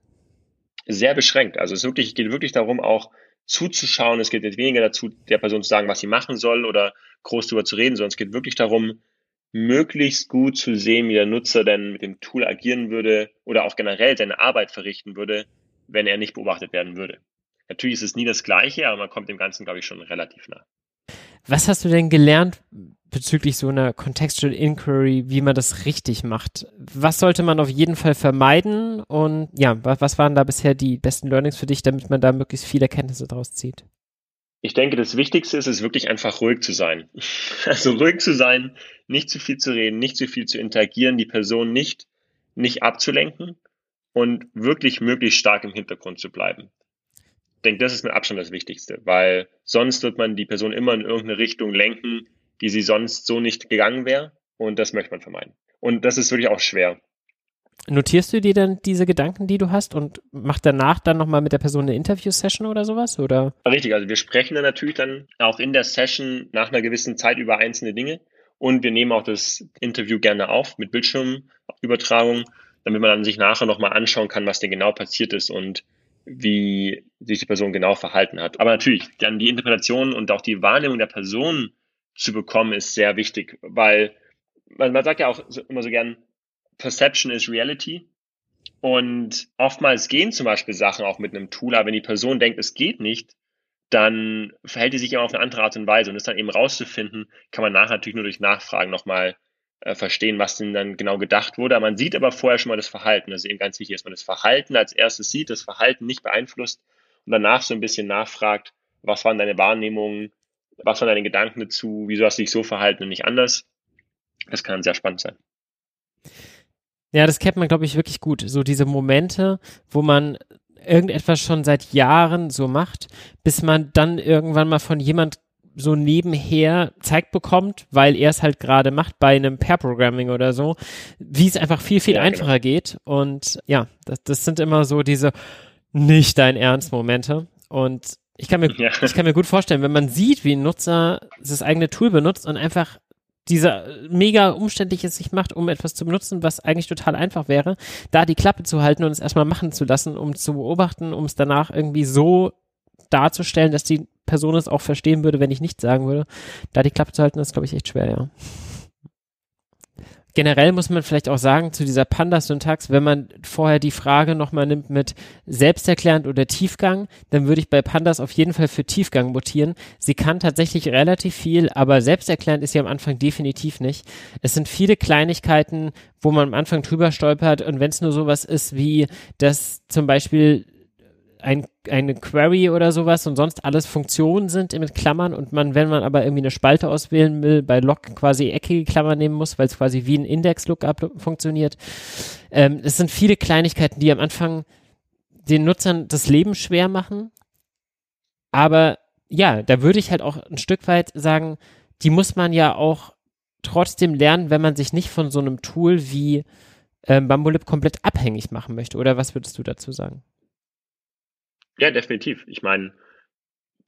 Sehr beschränkt. Also es wirklich, geht wirklich darum, auch zuzuschauen. Es geht nicht weniger dazu, der Person zu sagen, was sie machen soll oder groß darüber zu reden, sondern es geht wirklich darum, möglichst gut zu sehen, wie der Nutzer denn mit dem Tool agieren würde oder auch generell seine Arbeit verrichten würde, wenn er nicht beobachtet werden würde. Natürlich ist es nie das Gleiche, aber man kommt dem Ganzen, glaube ich, schon relativ nah. Was hast du denn gelernt bezüglich so einer Contextual Inquiry, wie man das richtig macht? Was sollte man auf jeden Fall vermeiden? Und ja, was waren da bisher die besten Learnings für dich, damit man da möglichst viele Erkenntnisse draus zieht? Ich denke, das Wichtigste ist es wirklich einfach ruhig zu sein. Also ruhig zu sein, nicht zu viel zu reden, nicht zu viel zu interagieren, die Person nicht, nicht abzulenken und wirklich möglichst stark im Hintergrund zu bleiben. Ich denke, das ist mit Abstand das Wichtigste, weil sonst wird man die Person immer in irgendeine Richtung lenken, die sie sonst so nicht gegangen wäre und das möchte man vermeiden. Und das ist wirklich auch schwer. Notierst du dir dann diese Gedanken, die du hast und mach danach dann nochmal mit der Person eine Interview-Session oder sowas? Oder? Richtig, also wir sprechen dann natürlich dann auch in der Session nach einer gewissen Zeit über einzelne Dinge und wir nehmen auch das Interview gerne auf mit Bildschirmübertragung, damit man dann sich nachher nochmal anschauen kann, was denn genau passiert ist und wie sich die Person genau verhalten hat. Aber natürlich, dann die Interpretation und auch die Wahrnehmung der Person zu bekommen, ist sehr wichtig, weil man, man sagt ja auch immer so gern, Perception is Reality. Und oftmals gehen zum Beispiel Sachen auch mit einem Tool, aber wenn die Person denkt, es geht nicht, dann verhält die sich immer auf eine andere Art und Weise. Und das dann eben rauszufinden, kann man nachher natürlich nur durch Nachfragen nochmal äh, verstehen, was denn dann genau gedacht wurde. Man sieht aber vorher schon mal das Verhalten. Das ist eben ganz wichtig, dass man das Verhalten als erstes sieht, das Verhalten nicht beeinflusst und danach so ein bisschen nachfragt, was waren deine Wahrnehmungen, was waren deine Gedanken dazu, wieso hast du dich so verhalten und nicht anders. Das kann sehr spannend sein. Ja, das kennt man, glaube ich, wirklich gut. So diese Momente, wo man irgendetwas schon seit Jahren so macht, bis man dann irgendwann mal von jemand so nebenher zeigt bekommt, weil er es halt gerade macht bei einem Pair-Programming oder so, wie es einfach viel, viel ja, genau. einfacher genau. geht. Und ja, das, das sind immer so diese nicht dein Ernst-Momente. Und ich kann mir, ja. ich kann mir gut vorstellen, wenn man sieht, wie ein Nutzer das eigene Tool benutzt und einfach dieser mega umständliches sich macht, um etwas zu benutzen, was eigentlich total einfach wäre, da die Klappe zu halten und es erstmal machen zu lassen, um zu beobachten, um es danach irgendwie so darzustellen, dass die Person es auch verstehen würde, wenn ich nichts sagen würde. Da die Klappe zu halten, ist, glaube ich, echt schwer, ja generell muss man vielleicht auch sagen zu dieser Panda-Syntax, wenn man vorher die Frage nochmal nimmt mit selbsterklärend oder Tiefgang, dann würde ich bei Pandas auf jeden Fall für Tiefgang mutieren. Sie kann tatsächlich relativ viel, aber selbsterklärend ist sie am Anfang definitiv nicht. Es sind viele Kleinigkeiten, wo man am Anfang drüber stolpert und wenn es nur sowas ist wie, dass zum Beispiel ein, eine Query oder sowas und sonst alles Funktionen sind mit Klammern und man, wenn man aber irgendwie eine Spalte auswählen will, bei Log quasi eckige Klammern nehmen muss, weil es quasi wie ein Index-Lookup funktioniert. Ähm, es sind viele Kleinigkeiten, die am Anfang den Nutzern das Leben schwer machen. Aber ja, da würde ich halt auch ein Stück weit sagen, die muss man ja auch trotzdem lernen, wenn man sich nicht von so einem Tool wie ähm, Bambolib komplett abhängig machen möchte. Oder was würdest du dazu sagen? Ja, definitiv. Ich meine,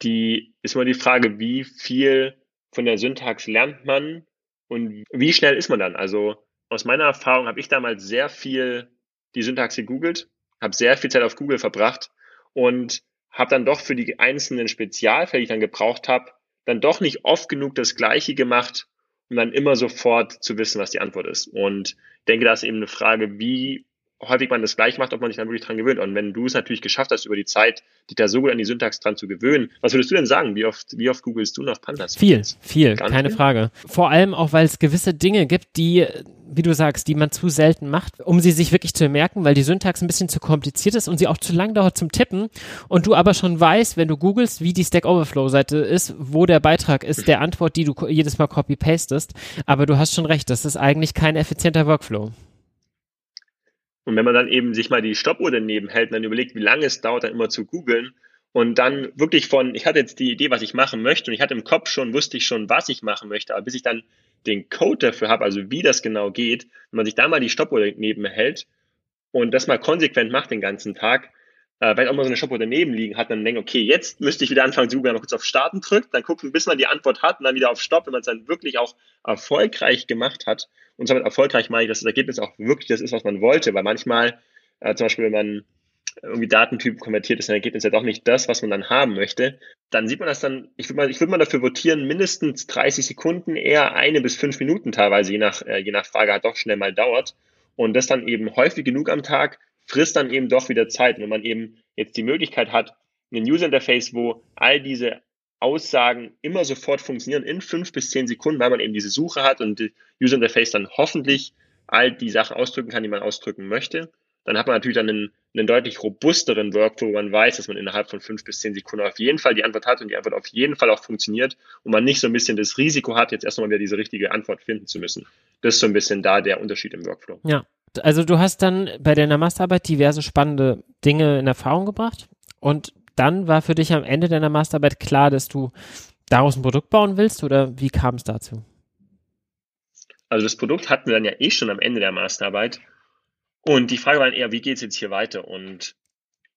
die ist immer die Frage, wie viel von der Syntax lernt man und wie schnell ist man dann? Also aus meiner Erfahrung habe ich damals sehr viel die Syntax gegoogelt, habe sehr viel Zeit auf Google verbracht und habe dann doch für die einzelnen Spezialfälle, die ich dann gebraucht habe, dann doch nicht oft genug das Gleiche gemacht, um dann immer sofort zu wissen, was die Antwort ist. Und denke, da ist eben eine Frage, wie häufig man das gleich macht, ob man sich dann wirklich dran gewöhnt. Und wenn du es natürlich geschafft hast, über die Zeit dich da so gut an die Syntax dran zu gewöhnen, was würdest du denn sagen? Wie oft, wie oft googelst du nach Pandas? Viel, viel, keine viel? Frage. Vor allem auch, weil es gewisse Dinge gibt, die, wie du sagst, die man zu selten macht, um sie sich wirklich zu merken, weil die Syntax ein bisschen zu kompliziert ist und sie auch zu lang dauert zum Tippen und du aber schon weißt, wenn du googelst, wie die Stack Overflow Seite ist, wo der Beitrag ist, der Antwort, die du jedes Mal copy-pastest. Aber du hast schon recht, das ist eigentlich kein effizienter Workflow. Und wenn man dann eben sich mal die Stoppuhr daneben hält und dann überlegt, wie lange es dauert, dann immer zu googeln Und dann wirklich von, ich hatte jetzt die Idee, was ich machen möchte und ich hatte im Kopf schon, wusste ich schon, was ich machen möchte, aber bis ich dann den Code dafür habe, also wie das genau geht, wenn man sich da mal die Stoppuhr daneben hält und das mal konsequent macht den ganzen Tag, äh, weil auch mal so eine Stoppuhr daneben liegen hat, dann denkt, okay, jetzt müsste ich wieder anfangen zu suchen, mal kurz auf Starten drückt, dann gucken, bis man die Antwort hat und dann wieder auf Stopp, wenn man es dann wirklich auch erfolgreich gemacht hat. Und damit erfolgreich meine ich, dass das Ergebnis auch wirklich das ist, was man wollte, weil manchmal, äh, zum Beispiel, wenn man irgendwie Datentyp konvertiert ist ein Ergebnis ja doch nicht das, was man dann haben möchte, dann sieht man das dann, ich würde mal, ich mal dafür votieren, mindestens 30 Sekunden, eher eine bis fünf Minuten teilweise, je nach, äh, je nach Frage halt doch schnell mal dauert. Und das dann eben häufig genug am Tag frisst dann eben doch wieder Zeit. Wenn man eben jetzt die Möglichkeit hat, ein User Interface, wo all diese Aussagen immer sofort funktionieren in fünf bis zehn Sekunden, weil man eben diese Suche hat und die User Interface dann hoffentlich all die Sachen ausdrücken kann, die man ausdrücken möchte, dann hat man natürlich dann einen, einen deutlich robusteren Workflow, wo man weiß, dass man innerhalb von fünf bis zehn Sekunden auf jeden Fall die Antwort hat und die Antwort auf jeden Fall auch funktioniert und man nicht so ein bisschen das Risiko hat, jetzt erst nochmal wieder diese richtige Antwort finden zu müssen. Das ist so ein bisschen da der Unterschied im Workflow. Ja, also du hast dann bei deiner Masterarbeit diverse spannende Dinge in Erfahrung gebracht und dann war für dich am Ende deiner Masterarbeit klar, dass du daraus ein Produkt bauen willst oder wie kam es dazu? Also das Produkt hatten wir dann ja eh schon am Ende der Masterarbeit und die Frage war dann eher, wie geht es jetzt hier weiter? Und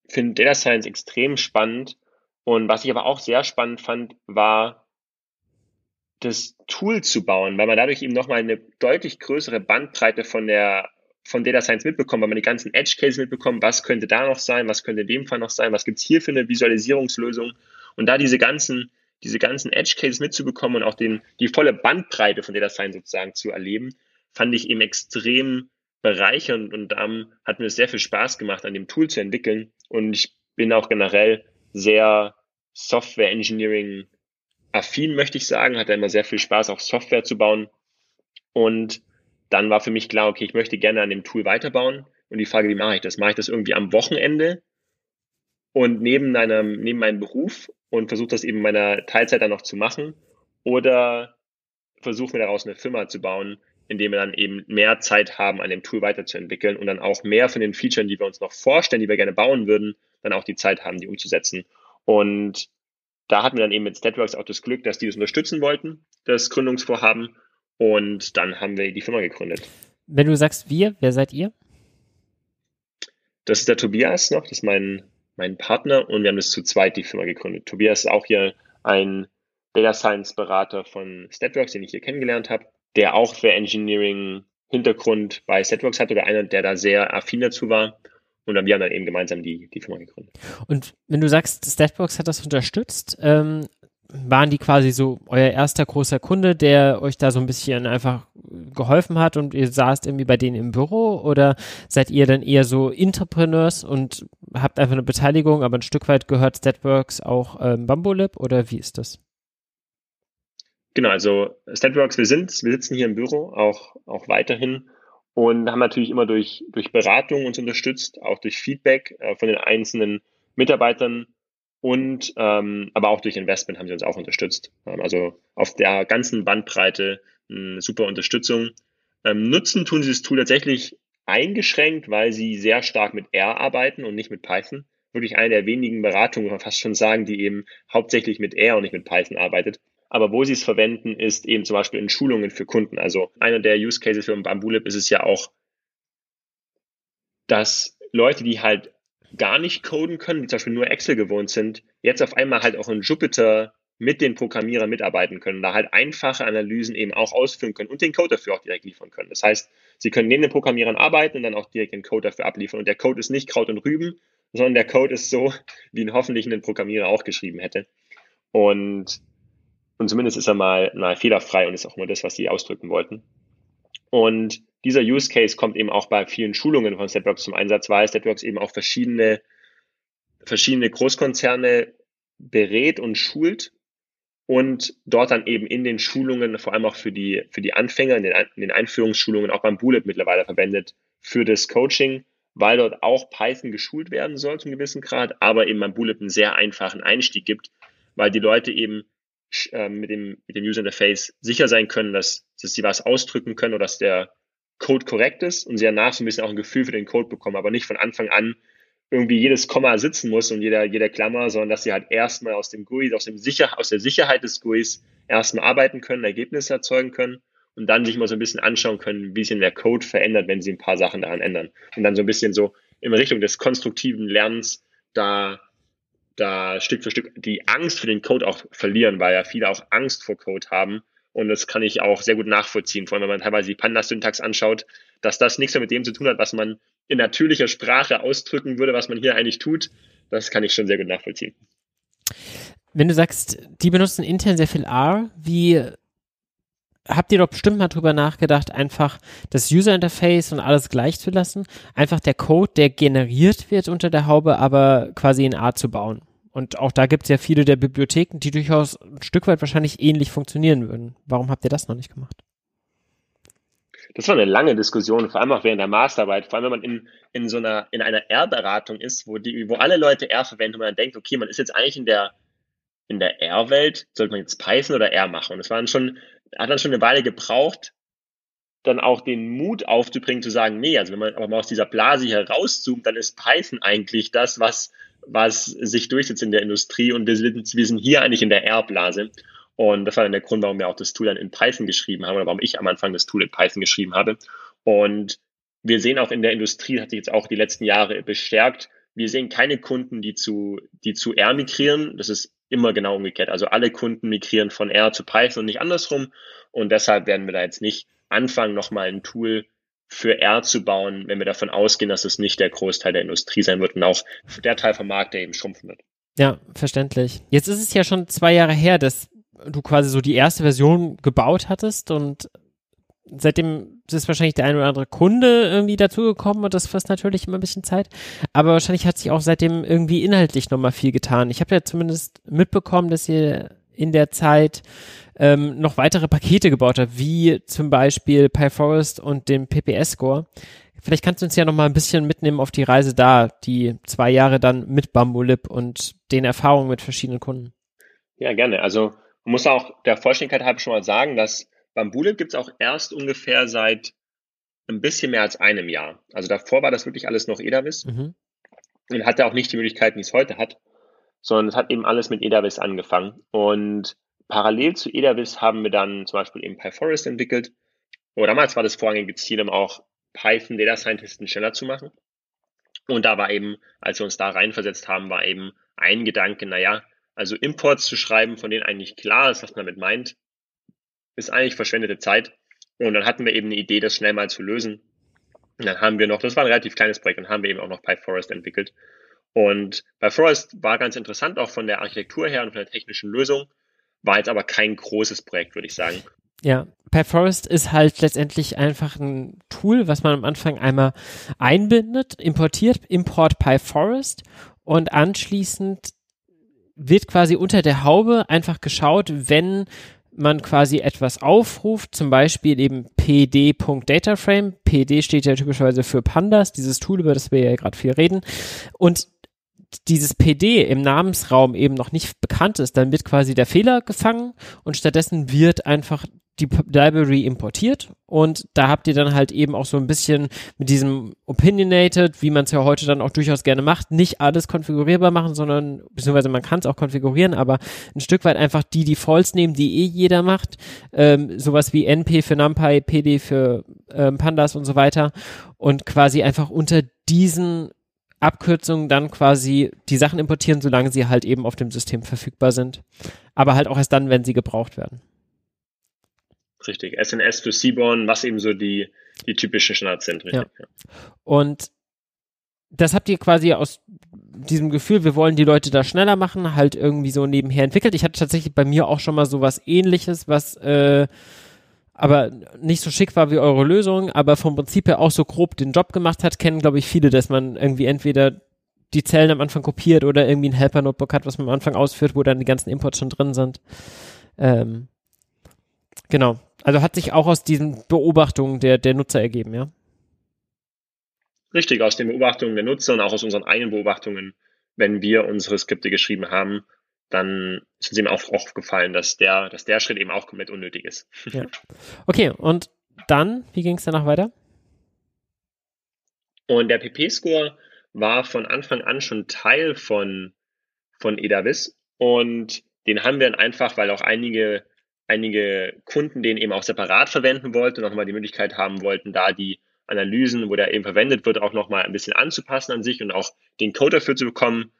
ich finde Data Science extrem spannend. Und was ich aber auch sehr spannend fand, war das Tool zu bauen, weil man dadurch eben nochmal eine deutlich größere Bandbreite von der von Data Science mitbekommt, weil man die ganzen Edge Cases mitbekommt, was könnte da noch sein, was könnte in dem Fall noch sein, was gibt's hier für eine Visualisierungslösung und da diese ganzen diese ganzen Edge Cases mitzubekommen und auch den die volle Bandbreite von Data Science sozusagen zu erleben, fand ich eben extrem bereichernd und ähm, hat mir sehr viel Spaß gemacht, an dem Tool zu entwickeln. Und ich bin auch generell sehr Software Engineering affin, möchte ich sagen. Hatte immer sehr viel Spaß, auch Software zu bauen. Und dann war für mich klar, okay, ich möchte gerne an dem Tool weiterbauen. Und die Frage, wie mache ich das? Mache ich das irgendwie am Wochenende und neben, einem, neben meinem Beruf und versuche das eben in meiner Teilzeit dann noch zu machen? Oder versuche mir daraus eine Firma zu bauen, indem wir dann eben mehr Zeit haben, an dem Tool weiterzuentwickeln und dann auch mehr von den Features, die wir uns noch vorstellen, die wir gerne bauen würden, dann auch die Zeit haben, die umzusetzen. Und da hatten wir dann eben mit Statworks auch das Glück, dass die das unterstützen wollten, das Gründungsvorhaben. Und dann haben wir die Firma gegründet. Wenn du sagst wir, wer seid ihr? Das ist der Tobias noch, das ist mein, mein Partner und wir haben das zu zweit die Firma gegründet. Tobias ist auch hier ein Data Science Berater von Statworks, den ich hier kennengelernt habe der auch für Engineering Hintergrund bei Setworks hat oder einer, der da sehr affin dazu war. Und dann wir haben dann eben gemeinsam die, die Firma gegründet. Und wenn du sagst, Statbox hat das unterstützt, ähm, waren die quasi so euer erster großer Kunde, der euch da so ein bisschen einfach geholfen hat und ihr saßt irgendwie bei denen im Büro oder seid ihr dann eher so Entrepreneurs und habt einfach eine Beteiligung, aber ein Stück weit gehört Statworks auch ähm, Bambolib oder wie ist das? Genau, also Statworks, wir sind, wir sitzen hier im Büro auch, auch weiterhin und haben natürlich immer durch, durch Beratung uns unterstützt, auch durch Feedback äh, von den einzelnen Mitarbeitern und ähm, aber auch durch Investment haben sie uns auch unterstützt. Ähm, also auf der ganzen Bandbreite eine super Unterstützung. Ähm, nutzen tun sie das Tool tatsächlich eingeschränkt, weil sie sehr stark mit R arbeiten und nicht mit Python. Wirklich eine der wenigen Beratungen, kann man fast schon sagen, die eben hauptsächlich mit R und nicht mit Python arbeitet. Aber wo sie es verwenden, ist eben zum Beispiel in Schulungen für Kunden. Also einer der Use Cases für Bambulib ist es ja auch, dass Leute, die halt gar nicht coden können, die zum Beispiel nur Excel gewohnt sind, jetzt auf einmal halt auch in Jupyter mit den Programmierern mitarbeiten können, da halt einfache Analysen eben auch ausführen können und den Code dafür auch direkt liefern können. Das heißt, sie können neben den Programmierern arbeiten und dann auch direkt den Code dafür abliefern. Und der Code ist nicht Kraut und Rüben, sondern der Code ist so, wie ihn hoffentlich ein Programmierer auch geschrieben hätte. Und und zumindest ist er mal, mal fehlerfrei und ist auch immer das, was sie ausdrücken wollten. Und dieser Use Case kommt eben auch bei vielen Schulungen von Statworks zum Einsatz, weil Statworks eben auch verschiedene, verschiedene Großkonzerne berät und schult und dort dann eben in den Schulungen, vor allem auch für die, für die Anfänger, in den, in den Einführungsschulungen, auch beim Bullet mittlerweile verwendet für das Coaching, weil dort auch Python geschult werden soll zum gewissen Grad, aber eben beim Bullet einen sehr einfachen Einstieg gibt, weil die Leute eben äh, mit, dem, mit dem User Interface sicher sein können, dass, dass sie was ausdrücken können oder dass der Code korrekt ist und sie danach so ein bisschen auch ein Gefühl für den Code bekommen, aber nicht von Anfang an irgendwie jedes Komma sitzen muss und jeder, jeder Klammer, sondern dass sie halt erstmal aus dem GUI, aus, dem Sicher aus der Sicherheit des GUIs erstmal arbeiten können, Ergebnisse erzeugen können und dann sich mal so ein bisschen anschauen können, wie sich der Code verändert, wenn sie ein paar Sachen daran ändern. Und dann so ein bisschen so in Richtung des konstruktiven Lernens da, da Stück für Stück die Angst für den Code auch verlieren, weil ja viele auch Angst vor Code haben. Und das kann ich auch sehr gut nachvollziehen, vor allem wenn man teilweise die Pandas-Syntax anschaut, dass das nichts mehr mit dem zu tun hat, was man in natürlicher Sprache ausdrücken würde, was man hier eigentlich tut. Das kann ich schon sehr gut nachvollziehen. Wenn du sagst, die benutzen intern sehr viel R, wie habt ihr doch bestimmt mal drüber nachgedacht, einfach das User Interface und alles gleich zu lassen, einfach der Code, der generiert wird unter der Haube, aber quasi in R zu bauen. Und auch da gibt es ja viele der Bibliotheken, die durchaus ein Stück weit wahrscheinlich ähnlich funktionieren würden. Warum habt ihr das noch nicht gemacht? Das war eine lange Diskussion, vor allem auch während der Masterarbeit, vor allem wenn man in, in so einer, in einer R-Beratung ist, wo die, wo alle Leute R verwenden und man denkt, okay, man ist jetzt eigentlich in der, in der R-Welt, sollte man jetzt Python oder R machen? Und es waren schon, hat dann schon eine Weile gebraucht, dann auch den Mut aufzubringen, zu sagen, nee, also wenn man aber mal aus dieser Blase hier rauszoomt, dann ist Python eigentlich das, was, was sich durchsetzt in der Industrie und wir sind, wir sind hier eigentlich in der R-Blase. Und das war dann der Grund, warum wir auch das Tool dann in Python geschrieben haben oder warum ich am Anfang das Tool in Python geschrieben habe. Und wir sehen auch in der Industrie, hat sich jetzt auch die letzten Jahre bestärkt, wir sehen keine Kunden, die zu, die zu R migrieren. Das ist immer genau umgekehrt. Also alle Kunden migrieren von R zu Python und nicht andersrum. Und deshalb werden wir da jetzt nicht anfangen, nochmal ein Tool für R zu bauen, wenn wir davon ausgehen, dass es nicht der Großteil der Industrie sein wird und auch der Teil vom Markt, der eben schrumpfen wird. Ja, verständlich. Jetzt ist es ja schon zwei Jahre her, dass du quasi so die erste Version gebaut hattest und seitdem ist wahrscheinlich der ein oder andere Kunde irgendwie dazugekommen und das frisst natürlich immer ein bisschen Zeit. Aber wahrscheinlich hat sich auch seitdem irgendwie inhaltlich nochmal viel getan. Ich habe ja zumindest mitbekommen, dass ihr in der Zeit ähm, noch weitere Pakete gebaut habt, wie zum Beispiel PyForest und den PPS-Score. Vielleicht kannst du uns ja nochmal ein bisschen mitnehmen auf die Reise da, die zwei Jahre dann mit Bambulip und den Erfahrungen mit verschiedenen Kunden. Ja, gerne. Also man muss auch der Vollständigkeit halber schon mal sagen, dass Bambulip gibt es auch erst ungefähr seit ein bisschen mehr als einem Jahr. Also davor war das wirklich alles noch Edavis mhm. und hatte auch nicht die Möglichkeiten, die es heute hat, sondern es hat eben alles mit Edavis angefangen. Und parallel zu Edavis haben wir dann zum Beispiel eben PyForest entwickelt. Und damals war das vorrangige Ziel, um auch Python Data Scientisten schneller zu machen. Und da war eben, als wir uns da reinversetzt haben, war eben ein Gedanke, naja, also Imports zu schreiben, von denen eigentlich klar ist, was man damit meint, ist eigentlich verschwendete Zeit. Und dann hatten wir eben eine Idee, das schnell mal zu lösen. Und dann haben wir noch, das war ein relativ kleines Projekt, dann haben wir eben auch noch PyForest entwickelt. Und PyForest war ganz interessant, auch von der Architektur her und von der technischen Lösung, war jetzt aber kein großes Projekt, würde ich sagen. Ja, PyForest ist halt letztendlich einfach ein Tool, was man am Anfang einmal einbindet, importiert, Import PyForest und anschließend wird quasi unter der Haube einfach geschaut, wenn man quasi etwas aufruft, zum Beispiel eben pd.dataframe. PD steht ja typischerweise für Pandas, dieses Tool, über das wir ja gerade viel reden. Und dieses PD im Namensraum eben noch nicht bekannt ist, dann wird quasi der Fehler gefangen und stattdessen wird einfach die Library importiert und da habt ihr dann halt eben auch so ein bisschen mit diesem Opinionated, wie man es ja heute dann auch durchaus gerne macht, nicht alles konfigurierbar machen, sondern beziehungsweise man kann es auch konfigurieren, aber ein Stück weit einfach die Defaults nehmen, die eh jeder macht, ähm, sowas wie NP für NumPy, PD für ähm, Pandas und so weiter und quasi einfach unter diesen Abkürzungen dann quasi die Sachen importieren, solange sie halt eben auf dem System verfügbar sind, aber halt auch erst dann, wenn sie gebraucht werden. Richtig, SNS für Seaborn, was eben so die, die typischen Standards sind. Richtig? Ja. Und das habt ihr quasi aus diesem Gefühl, wir wollen die Leute da schneller machen, halt irgendwie so nebenher entwickelt. Ich hatte tatsächlich bei mir auch schon mal so was ähnliches, was äh, aber nicht so schick war wie eure Lösung, aber vom Prinzip her auch so grob den Job gemacht hat, kennen, glaube ich, viele, dass man irgendwie entweder die Zellen am Anfang kopiert oder irgendwie ein Helper-Notebook hat, was man am Anfang ausführt, wo dann die ganzen Imports schon drin sind. Ähm, genau. Also hat sich auch aus diesen Beobachtungen der, der Nutzer ergeben, ja? Richtig, aus den Beobachtungen der Nutzer und auch aus unseren eigenen Beobachtungen, wenn wir unsere Skripte geschrieben haben, dann ist uns eben auch aufgefallen, dass der, dass der Schritt eben auch komplett unnötig ist. Ja. Okay, und dann, wie ging es danach weiter? Und der PP-Score war von Anfang an schon Teil von, von Edavis und den haben wir dann einfach, weil auch einige, einige Kunden den eben auch separat verwenden wollten und auch mal die Möglichkeit haben wollten, da die Analysen, wo der eben verwendet wird, auch nochmal ein bisschen anzupassen an sich und auch den Code dafür zu bekommen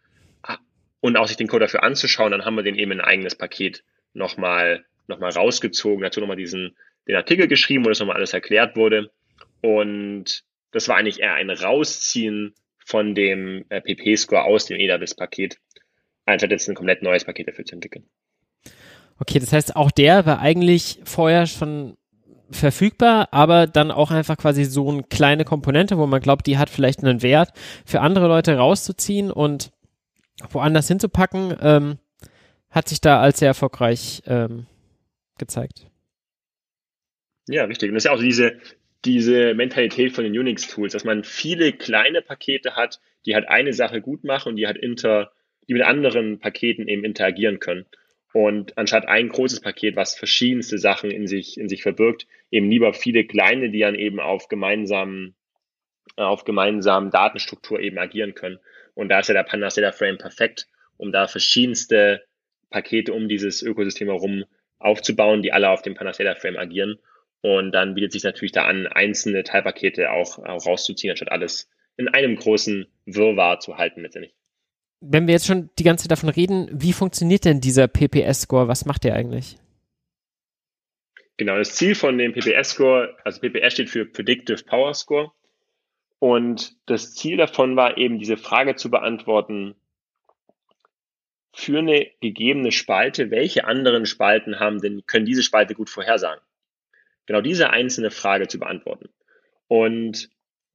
und auch sich den Code dafür anzuschauen, dann haben wir den eben in ein eigenes Paket nochmal noch mal rausgezogen, dazu nochmal diesen, den Artikel geschrieben, wo das nochmal alles erklärt wurde. Und das war eigentlich eher ein Rausziehen von dem äh, PP-Score aus dem EDABIS-Paket, anstatt jetzt ein komplett neues Paket dafür zu entwickeln. Okay, das heißt, auch der war eigentlich vorher schon verfügbar, aber dann auch einfach quasi so eine kleine Komponente, wo man glaubt, die hat vielleicht einen Wert für andere Leute rauszuziehen und woanders hinzupacken, ähm, hat sich da als sehr erfolgreich ähm, gezeigt. Ja, richtig. Und das ist ja auch diese, diese Mentalität von den Unix-Tools, dass man viele kleine Pakete hat, die halt eine Sache gut machen und die halt inter, die mit anderen Paketen eben interagieren können. Und anstatt ein großes Paket, was verschiedenste Sachen in sich, in sich verbirgt, eben lieber viele kleine, die dann eben auf gemeinsamen, auf gemeinsamen Datenstruktur eben agieren können. Und da ist ja der Pandas Data Frame perfekt, um da verschiedenste Pakete um dieses Ökosystem herum aufzubauen, die alle auf dem Pandas Data Frame agieren. Und dann bietet sich natürlich da an, einzelne Teilpakete auch, auch rauszuziehen, anstatt alles in einem großen Wirrwarr zu halten letztendlich. Wenn wir jetzt schon die ganze Zeit davon reden, wie funktioniert denn dieser PPS-Score? Was macht der eigentlich? Genau, das Ziel von dem PPS-Score, also PPS steht für Predictive Power Score, und das Ziel davon war eben, diese Frage zu beantworten, für eine gegebene Spalte, welche anderen Spalten haben denn, können diese Spalte gut vorhersagen? Genau diese einzelne Frage zu beantworten. Und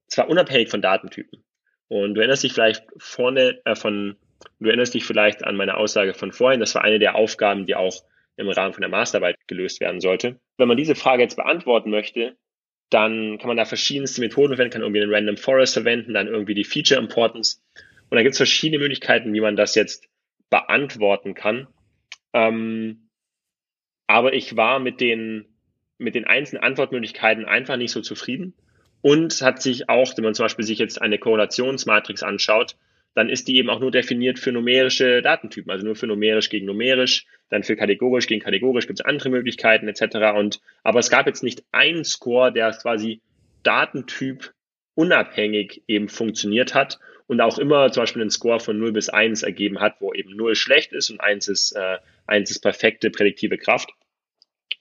zwar unabhängig von Datentypen. Und du erinnerst dich vielleicht vorne äh, von, du erinnerst dich vielleicht an meine Aussage von vorhin, das war eine der Aufgaben, die auch im Rahmen von der Masterarbeit gelöst werden sollte. Wenn man diese Frage jetzt beantworten möchte, dann kann man da verschiedenste Methoden verwenden, kann irgendwie einen Random Forest verwenden, dann irgendwie die Feature Importance. Und da gibt es verschiedene Möglichkeiten, wie man das jetzt beantworten kann. Ähm, aber ich war mit den, mit den einzelnen Antwortmöglichkeiten einfach nicht so zufrieden. Und hat sich auch, wenn man zum Beispiel sich jetzt eine Korrelationsmatrix anschaut, dann ist die eben auch nur definiert für numerische Datentypen, also nur für numerisch gegen numerisch, dann für kategorisch gegen kategorisch gibt es andere Möglichkeiten etc. Und aber es gab jetzt nicht einen Score, der quasi Datentyp unabhängig eben funktioniert hat und auch immer zum Beispiel einen Score von 0 bis 1 ergeben hat, wo eben 0 schlecht ist und 1 ist, äh, 1 ist perfekte prädiktive Kraft.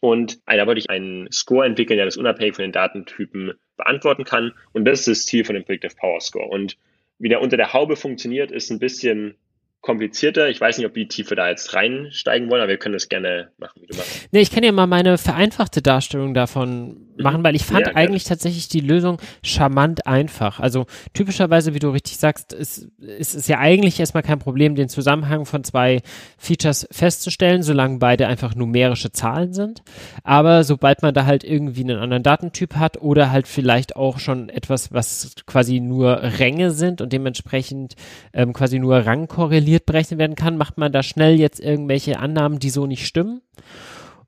Und da wollte ich einen Score entwickeln, der das unabhängig von den Datentypen beantworten kann. Und das ist das Ziel von dem Predictive Power Score. Und wie der unter der Haube funktioniert, ist ein bisschen komplizierter. Ich weiß nicht, ob die Tiefe da jetzt reinsteigen wollen, aber wir können das gerne machen, wie du machst. Nee, ich kann ja mal meine vereinfachte Darstellung davon mhm. machen, weil ich fand ja, eigentlich tatsächlich die Lösung charmant einfach. Also typischerweise, wie du richtig sagst, ist, ist es ja eigentlich erstmal kein Problem, den Zusammenhang von zwei Features festzustellen, solange beide einfach numerische Zahlen sind. Aber sobald man da halt irgendwie einen anderen Datentyp hat oder halt vielleicht auch schon etwas, was quasi nur Ränge sind und dementsprechend ähm, quasi nur Rang korreliert, isoliert berechnet werden kann, macht man da schnell jetzt irgendwelche Annahmen, die so nicht stimmen.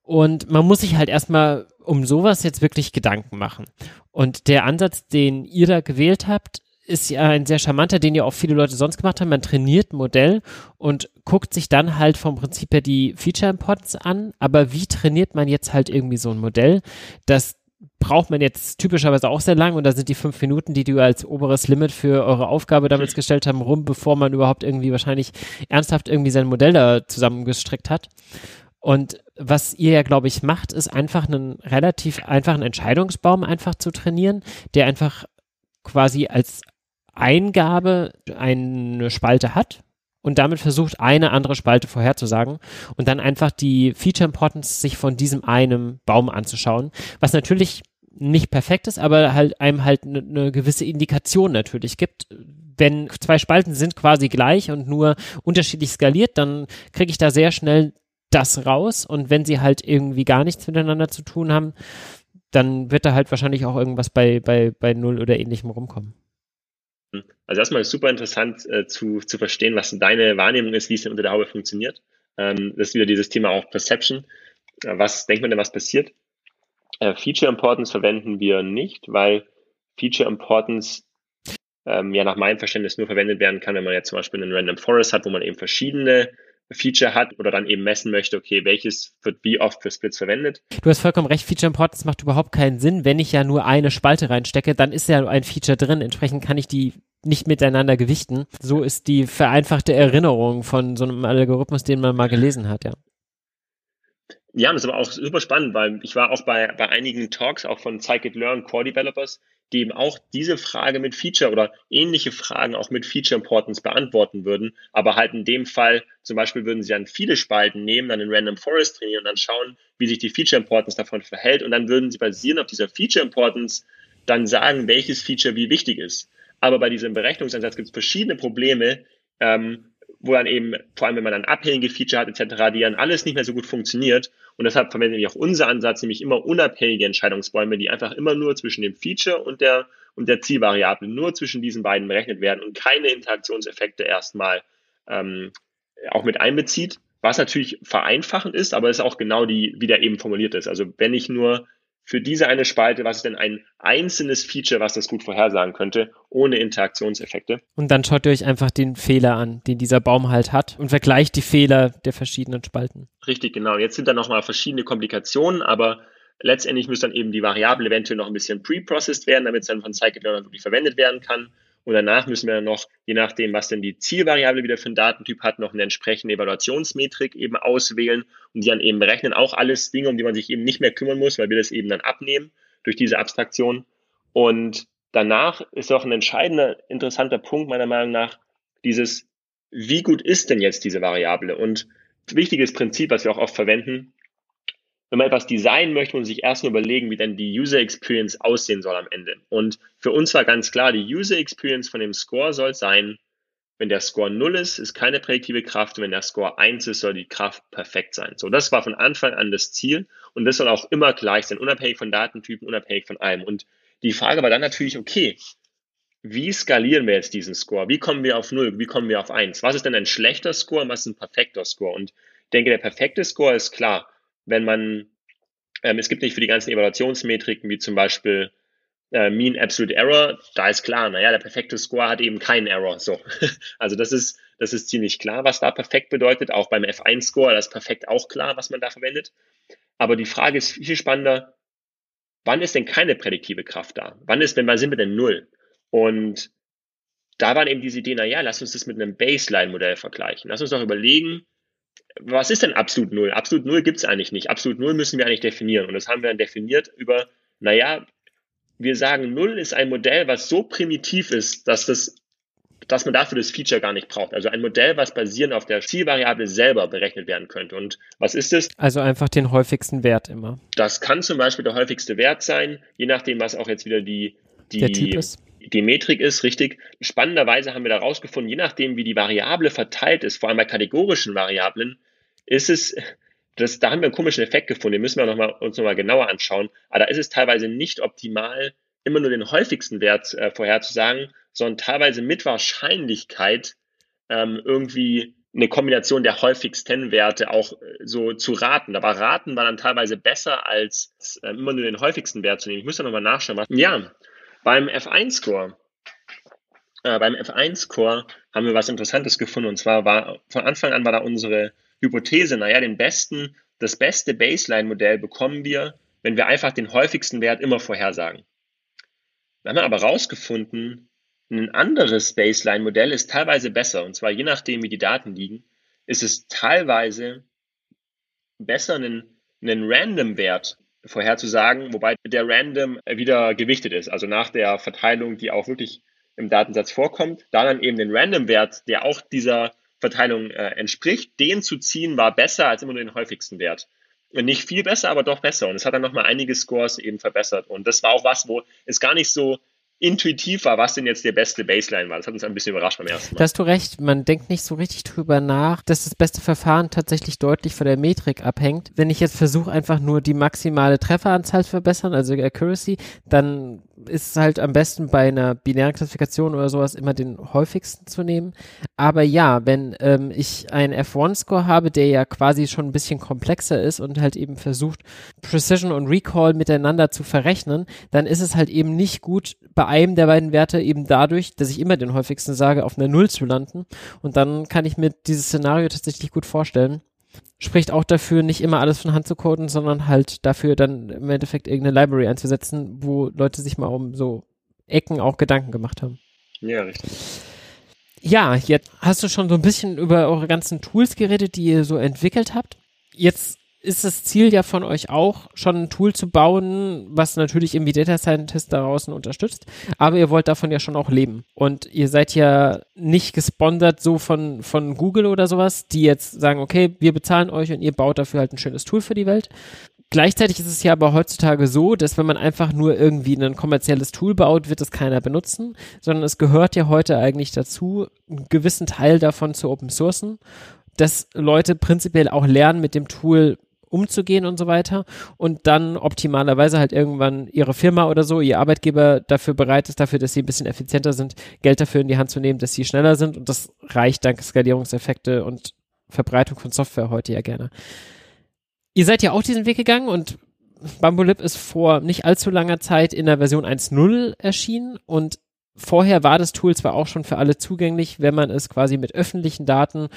Und man muss sich halt erstmal um sowas jetzt wirklich Gedanken machen. Und der Ansatz, den ihr da gewählt habt, ist ja ein sehr charmanter, den ja auch viele Leute sonst gemacht haben. Man trainiert ein Modell und guckt sich dann halt vom Prinzip her die Feature Imports an. Aber wie trainiert man jetzt halt irgendwie so ein Modell, das braucht man jetzt typischerweise auch sehr lang und da sind die fünf Minuten, die du als oberes Limit für eure Aufgabe damals gestellt haben, rum, bevor man überhaupt irgendwie wahrscheinlich ernsthaft irgendwie sein Modell da zusammengestrickt hat. Und was ihr ja, glaube ich, macht, ist einfach einen relativ einfachen Entscheidungsbaum einfach zu trainieren, der einfach quasi als Eingabe eine Spalte hat und damit versucht, eine andere Spalte vorherzusagen und dann einfach die Feature Importance sich von diesem einen Baum anzuschauen, was natürlich nicht perfekt ist, aber halt einem halt eine ne gewisse Indikation natürlich gibt. Wenn zwei Spalten sind quasi gleich und nur unterschiedlich skaliert, dann kriege ich da sehr schnell das raus und wenn sie halt irgendwie gar nichts miteinander zu tun haben, dann wird da halt wahrscheinlich auch irgendwas bei, bei, bei Null oder ähnlichem rumkommen. Also erstmal super interessant äh, zu, zu verstehen, was deine Wahrnehmung ist, wie es denn unter der Haube funktioniert. Ähm, das ist wieder dieses Thema auch Perception. Äh, was denkt man denn, was passiert? Äh, Feature Importance verwenden wir nicht, weil Feature Importance ähm, ja nach meinem Verständnis nur verwendet werden kann, wenn man jetzt zum Beispiel einen Random Forest hat, wo man eben verschiedene Feature hat oder dann eben messen möchte, okay, welches wird wie oft für Splits verwendet. Du hast vollkommen recht, Feature Importance macht überhaupt keinen Sinn. Wenn ich ja nur eine Spalte reinstecke, dann ist ja ein Feature drin. Entsprechend kann ich die nicht miteinander gewichten. So ist die vereinfachte Erinnerung von so einem Algorithmus, den man mal gelesen hat, ja. Ja, das ist aber auch super spannend, weil ich war auch bei, bei einigen Talks auch von Scikit-Learn Core Developers, die eben auch diese Frage mit Feature oder ähnliche Fragen auch mit Feature Importance beantworten würden. Aber halt in dem Fall zum Beispiel würden sie dann viele Spalten nehmen, dann in Random Forest trainieren und dann schauen, wie sich die Feature Importance davon verhält. Und dann würden sie basieren auf dieser Feature Importance dann sagen, welches Feature wie wichtig ist. Aber bei diesem Berechnungsansatz gibt es verschiedene Probleme, ähm, wo dann eben, vor allem wenn man dann abhängige Feature hat etc., die dann alles nicht mehr so gut funktioniert. Und deshalb verwenden wir auch unser Ansatz, nämlich immer unabhängige Entscheidungsbäume, die einfach immer nur zwischen dem Feature und der, und der Zielvariable, nur zwischen diesen beiden berechnet werden und keine Interaktionseffekte erstmal ähm, auch mit einbezieht. Was natürlich vereinfachend ist, aber ist auch genau die, wie der eben formuliert ist. Also wenn ich nur für diese eine Spalte, was ist denn ein einzelnes Feature, was das gut vorhersagen könnte, ohne Interaktionseffekte. Und dann schaut ihr euch einfach den Fehler an, den dieser Baum halt hat und vergleicht die Fehler der verschiedenen Spalten. Richtig, genau. Jetzt sind da nochmal verschiedene Komplikationen, aber letztendlich muss dann eben die Variable eventuell noch ein bisschen pre-processed werden, damit es dann von Scikit-Learner wirklich verwendet werden kann. Und danach müssen wir noch, je nachdem, was denn die Zielvariable wieder für einen Datentyp hat, noch eine entsprechende Evaluationsmetrik eben auswählen und die dann eben berechnen. Auch alles Dinge, um die man sich eben nicht mehr kümmern muss, weil wir das eben dann abnehmen durch diese Abstraktion. Und danach ist auch ein entscheidender, interessanter Punkt meiner Meinung nach dieses, wie gut ist denn jetzt diese Variable? Und wichtiges Prinzip, was wir auch oft verwenden, wenn man etwas designen möchte, man sich erst mal überlegen, wie denn die User Experience aussehen soll am Ende. Und für uns war ganz klar, die User Experience von dem Score soll sein, wenn der Score 0 ist, ist keine prädiktive Kraft. Und wenn der Score 1 ist, soll die Kraft perfekt sein. So, das war von Anfang an das Ziel. Und das soll auch immer gleich sein, unabhängig von Datentypen, unabhängig von allem. Und die Frage war dann natürlich, okay, wie skalieren wir jetzt diesen Score? Wie kommen wir auf 0? Wie kommen wir auf 1? Was ist denn ein schlechter Score und was ist ein perfekter Score? Und ich denke, der perfekte Score ist klar wenn man, ähm, es gibt nicht für die ganzen Evaluationsmetriken, wie zum Beispiel äh, Mean Absolute Error, da ist klar, naja, der perfekte Score hat eben keinen Error. So. Also das ist, das ist ziemlich klar, was da perfekt bedeutet. Auch beim F1-Score, das ist perfekt auch klar, was man da verwendet. Aber die Frage ist viel spannender, wann ist denn keine prädiktive Kraft da? Wann ist, wenn wir sind wir denn null? Und da war eben diese Idee, naja, lass uns das mit einem Baseline-Modell vergleichen. Lass uns doch überlegen, was ist denn absolut Null? Absolut Null gibt es eigentlich nicht. Absolut Null müssen wir eigentlich definieren. Und das haben wir dann definiert über, naja, wir sagen, Null ist ein Modell, was so primitiv ist, dass das dass man dafür das Feature gar nicht braucht. Also ein Modell, was basierend auf der Zielvariable selber berechnet werden könnte. Und was ist es? Also einfach den häufigsten Wert immer. Das kann zum Beispiel der häufigste Wert sein, je nachdem, was auch jetzt wieder die, die, der Typ ist die Metrik ist, richtig. Spannenderweise haben wir da rausgefunden, je nachdem, wie die Variable verteilt ist, vor allem bei kategorischen Variablen, ist es, das, da haben wir einen komischen Effekt gefunden, den müssen wir noch mal, uns nochmal genauer anschauen. Aber da ist es teilweise nicht optimal, immer nur den häufigsten Wert äh, vorherzusagen, sondern teilweise mit Wahrscheinlichkeit ähm, irgendwie eine Kombination der häufigsten Werte auch äh, so zu raten. Aber raten war dann teilweise besser als äh, immer nur den häufigsten Wert zu nehmen. Ich muss da nochmal nachschauen. Was, ja, beim F1-Score, äh, beim F1-Score haben wir was Interessantes gefunden. Und zwar war von Anfang an war da unsere Hypothese, naja, den besten, das beste Baseline-Modell bekommen wir, wenn wir einfach den häufigsten Wert immer vorhersagen. Wir haben aber herausgefunden, ein anderes Baseline-Modell ist teilweise besser. Und zwar je nachdem, wie die Daten liegen, ist es teilweise besser, einen, einen Random-Wert vorherzusagen, wobei der Random wieder gewichtet ist, also nach der Verteilung, die auch wirklich im Datensatz vorkommt, da dann eben den Random-Wert, der auch dieser Verteilung äh, entspricht, den zu ziehen, war besser als immer nur den häufigsten Wert. Nicht viel besser, aber doch besser. Und es hat dann nochmal einige Scores eben verbessert. Und das war auch was, wo es gar nicht so intuitiv war, was denn jetzt der beste Baseline war. Das hat uns ein bisschen überrascht beim ersten Mal. Da hast du recht, man denkt nicht so richtig drüber nach, dass das beste Verfahren tatsächlich deutlich von der Metrik abhängt. Wenn ich jetzt versuche, einfach nur die maximale Trefferanzahl zu verbessern, also Accuracy, dann ist es halt am besten bei einer binären Klassifikation oder sowas immer den häufigsten zu nehmen. Aber ja, wenn ähm, ich einen F1-Score habe, der ja quasi schon ein bisschen komplexer ist und halt eben versucht, Precision und Recall miteinander zu verrechnen, dann ist es halt eben nicht gut, bei einem der beiden Werte eben dadurch, dass ich immer den häufigsten sage, auf einer Null zu landen. Und dann kann ich mir dieses Szenario tatsächlich gut vorstellen. Spricht auch dafür, nicht immer alles von Hand zu coden, sondern halt dafür dann im Endeffekt irgendeine Library einzusetzen, wo Leute sich mal um so Ecken auch Gedanken gemacht haben. Ja, richtig. Ja, jetzt hast du schon so ein bisschen über eure ganzen Tools geredet, die ihr so entwickelt habt. Jetzt ist das Ziel ja von euch auch, schon ein Tool zu bauen, was natürlich irgendwie Data Scientist da draußen unterstützt, aber ihr wollt davon ja schon auch leben. Und ihr seid ja nicht gesponsert so von, von Google oder sowas, die jetzt sagen, okay, wir bezahlen euch und ihr baut dafür halt ein schönes Tool für die Welt. Gleichzeitig ist es ja aber heutzutage so, dass wenn man einfach nur irgendwie ein kommerzielles Tool baut, wird es keiner benutzen, sondern es gehört ja heute eigentlich dazu, einen gewissen Teil davon zu open sourcen, dass Leute prinzipiell auch lernen, mit dem Tool umzugehen und so weiter. Und dann optimalerweise halt irgendwann ihre Firma oder so, ihr Arbeitgeber dafür bereit ist, dafür, dass sie ein bisschen effizienter sind, Geld dafür in die Hand zu nehmen, dass sie schneller sind. Und das reicht dank Skalierungseffekte und Verbreitung von Software heute ja gerne. Ihr seid ja auch diesen Weg gegangen und Bambulip ist vor nicht allzu langer Zeit in der Version 1.0 erschienen. Und vorher war das Tool zwar auch schon für alle zugänglich, wenn man es quasi mit öffentlichen Daten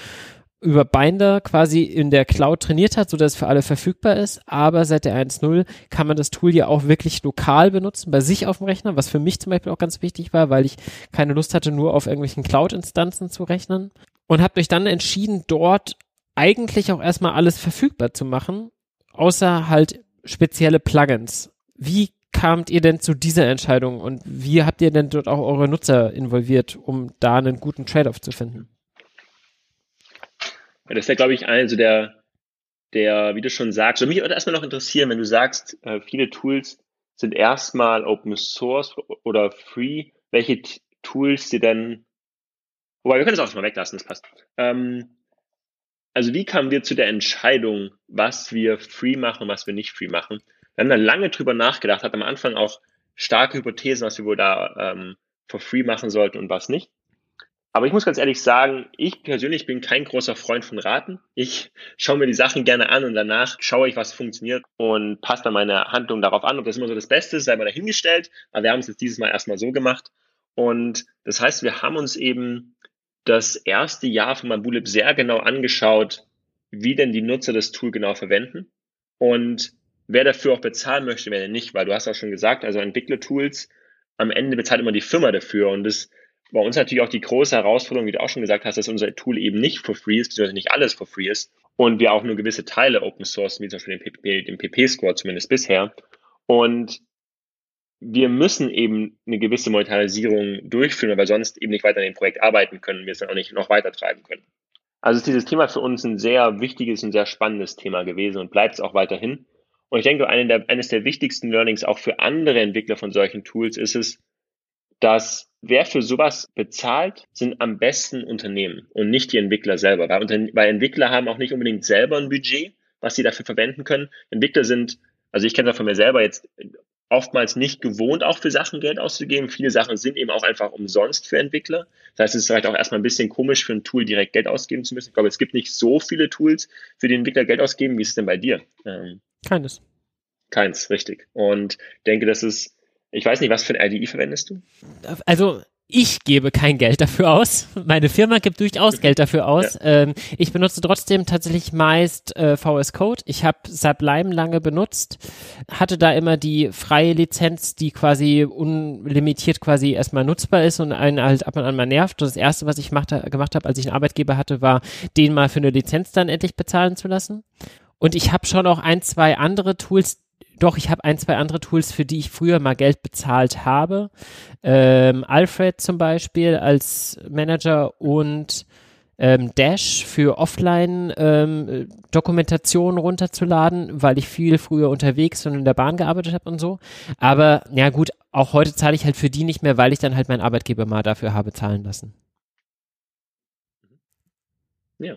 über Binder quasi in der Cloud trainiert hat, sodass es für alle verfügbar ist. Aber seit der 1.0 kann man das Tool ja auch wirklich lokal benutzen, bei sich auf dem Rechner, was für mich zum Beispiel auch ganz wichtig war, weil ich keine Lust hatte, nur auf irgendwelchen Cloud-Instanzen zu rechnen. Und habt euch dann entschieden, dort eigentlich auch erstmal alles verfügbar zu machen, außer halt spezielle Plugins. Wie kamt ihr denn zu dieser Entscheidung und wie habt ihr denn dort auch eure Nutzer involviert, um da einen guten Trade-off zu finden? Das ist ja, glaube ich, also der, der, wie du schon sagst, und mich würde erstmal noch interessieren, wenn du sagst, äh, viele Tools sind erstmal Open Source oder Free, welche Tools sie denn, wobei wir können das auch mal weglassen, das passt. Ähm, also wie kamen wir zu der Entscheidung, was wir free machen und was wir nicht free machen? Wir haben da lange drüber nachgedacht, hat am Anfang auch starke Hypothesen, was wir wohl da ähm, for free machen sollten und was nicht. Aber ich muss ganz ehrlich sagen, ich persönlich bin kein großer Freund von Raten. Ich schaue mir die Sachen gerne an und danach schaue ich, was funktioniert und passe dann meine Handlung darauf an. Ob das immer so das Beste ist, sei mal dahingestellt. Aber wir haben es jetzt dieses Mal erstmal so gemacht. Und das heißt, wir haben uns eben das erste Jahr von Mabulib sehr genau angeschaut, wie denn die Nutzer das Tool genau verwenden und wer dafür auch bezahlen möchte, wer denn nicht, weil du hast auch schon gesagt, also Entwicklertools, am Ende bezahlt immer die Firma dafür und das bei uns natürlich auch die große Herausforderung, wie du auch schon gesagt hast, dass unser Tool eben nicht for free ist, beziehungsweise nicht alles for free ist und wir auch nur gewisse Teile Open Source, wie zum Beispiel den, PP, den PP-Score zumindest bisher. Und wir müssen eben eine gewisse Monetarisierung durchführen, weil sonst eben nicht weiter an dem Projekt arbeiten können, wir es dann auch nicht noch weiter treiben können. Also ist dieses Thema für uns ein sehr wichtiges und sehr spannendes Thema gewesen und bleibt es auch weiterhin. Und ich denke, eine der, eines der wichtigsten Learnings auch für andere Entwickler von solchen Tools ist es, dass wer für sowas bezahlt, sind am besten Unternehmen und nicht die Entwickler selber. Weil, weil Entwickler haben auch nicht unbedingt selber ein Budget, was sie dafür verwenden können. Entwickler sind, also ich kenne das von mir selber jetzt oftmals nicht gewohnt, auch für Sachen Geld auszugeben. Viele Sachen sind eben auch einfach umsonst für Entwickler. Das heißt, es ist vielleicht auch erstmal ein bisschen komisch, für ein Tool direkt Geld ausgeben zu müssen. Ich glaube, es gibt nicht so viele Tools, für die Entwickler Geld ausgeben. Wie ist es denn bei dir? Ähm, Keines. Keins, richtig. Und denke, das ist ich weiß nicht, was für ein IDE verwendest du? Also ich gebe kein Geld dafür aus. Meine Firma gibt durchaus Geld dafür aus. Ja. Ähm, ich benutze trotzdem tatsächlich meist äh, VS Code. Ich habe Sublime lange benutzt, hatte da immer die freie Lizenz, die quasi unlimitiert quasi erstmal nutzbar ist und einen halt ab und an mal nervt. Und das erste, was ich machte, gemacht habe, als ich einen Arbeitgeber hatte, war, den mal für eine Lizenz dann endlich bezahlen zu lassen. Und ich habe schon auch ein, zwei andere Tools, doch, ich habe ein, zwei andere Tools, für die ich früher mal Geld bezahlt habe. Ähm, Alfred zum Beispiel als Manager und ähm, Dash für Offline-Dokumentation ähm, runterzuladen, weil ich viel früher unterwegs und in der Bahn gearbeitet habe und so. Aber ja gut, auch heute zahle ich halt für die nicht mehr, weil ich dann halt meinen Arbeitgeber mal dafür habe zahlen lassen. Ja.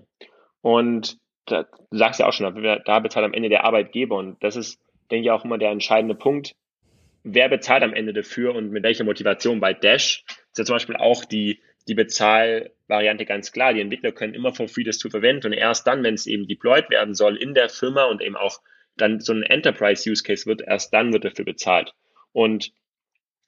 Und da, du sagst ja auch schon, da bezahlt am Ende der Arbeitgeber und das ist denke ich, auch immer der entscheidende Punkt. Wer bezahlt am Ende dafür und mit welcher Motivation? Bei Dash ist ja zum Beispiel auch die, die Bezahlvariante ganz klar. Die Entwickler können immer for free das zu verwenden und erst dann, wenn es eben deployed werden soll in der Firma und eben auch dann so ein Enterprise-Use Case wird, erst dann wird dafür bezahlt. Und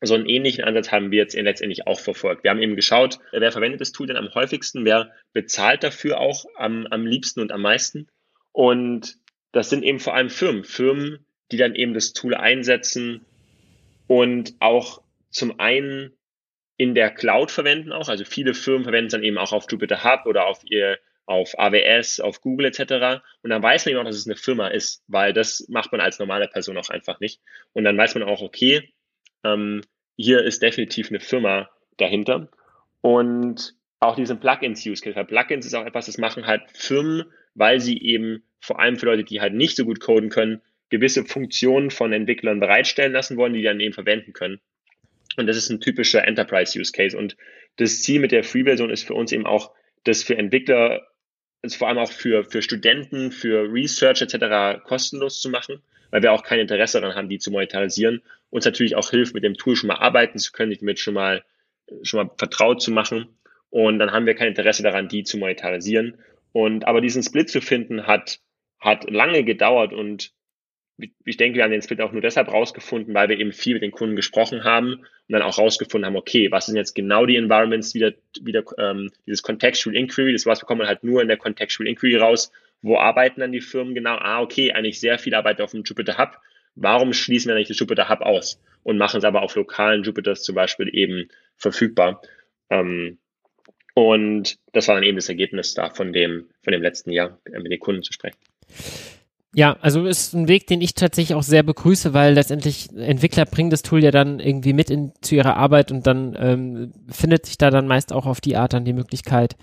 so einen ähnlichen Ansatz haben wir jetzt letztendlich auch verfolgt. Wir haben eben geschaut, wer verwendet das Tool denn am häufigsten, wer bezahlt dafür auch am, am liebsten und am meisten. Und das sind eben vor allem Firmen. Firmen, die dann eben das Tool einsetzen und auch zum einen in der Cloud verwenden auch. Also viele Firmen verwenden es dann eben auch auf Jupyter Hub oder auf ihr auf AWS, auf Google etc. Und dann weiß man eben auch, dass es eine Firma ist, weil das macht man als normale Person auch einfach nicht. Und dann weiß man auch, okay, ähm, hier ist definitiv eine Firma dahinter. Und auch diesen Plugins-Use Case. Weil Plugins ist auch etwas, das machen halt Firmen, weil sie eben vor allem für Leute, die halt nicht so gut coden können, gewisse Funktionen von Entwicklern bereitstellen lassen wollen, die dann eben verwenden können. Und das ist ein typischer Enterprise-Use-Case. Und das Ziel mit der Free-Version ist für uns eben auch, das für Entwickler, also vor allem auch für, für Studenten, für Research etc. kostenlos zu machen, weil wir auch kein Interesse daran haben, die zu monetarisieren. Uns natürlich auch hilft, mit dem Tool schon mal arbeiten zu können, sich damit schon mal, schon mal vertraut zu machen. Und dann haben wir kein Interesse daran, die zu monetarisieren. Und aber diesen Split zu finden, hat, hat lange gedauert und ich denke, wir haben den Split auch nur deshalb rausgefunden, weil wir eben viel mit den Kunden gesprochen haben und dann auch rausgefunden haben, okay, was sind jetzt genau die Environments, wieder, wieder ähm, dieses Contextual Inquiry, das was bekommt man halt nur in der Contextual Inquiry raus. Wo arbeiten dann die Firmen genau? Ah, okay, eigentlich sehr viel Arbeit auf dem Jupyter Hub. Warum schließen wir nicht das Jupyter Hub aus und machen es aber auf lokalen Jupyters zum Beispiel eben verfügbar? Ähm, und das war dann eben das Ergebnis da von dem, von dem letzten Jahr, mit den Kunden zu sprechen. Ja, also ist ein Weg, den ich tatsächlich auch sehr begrüße, weil letztendlich Entwickler bringen das Tool ja dann irgendwie mit in, zu ihrer Arbeit und dann ähm, findet sich da dann meist auch auf die Art dann die Möglichkeit,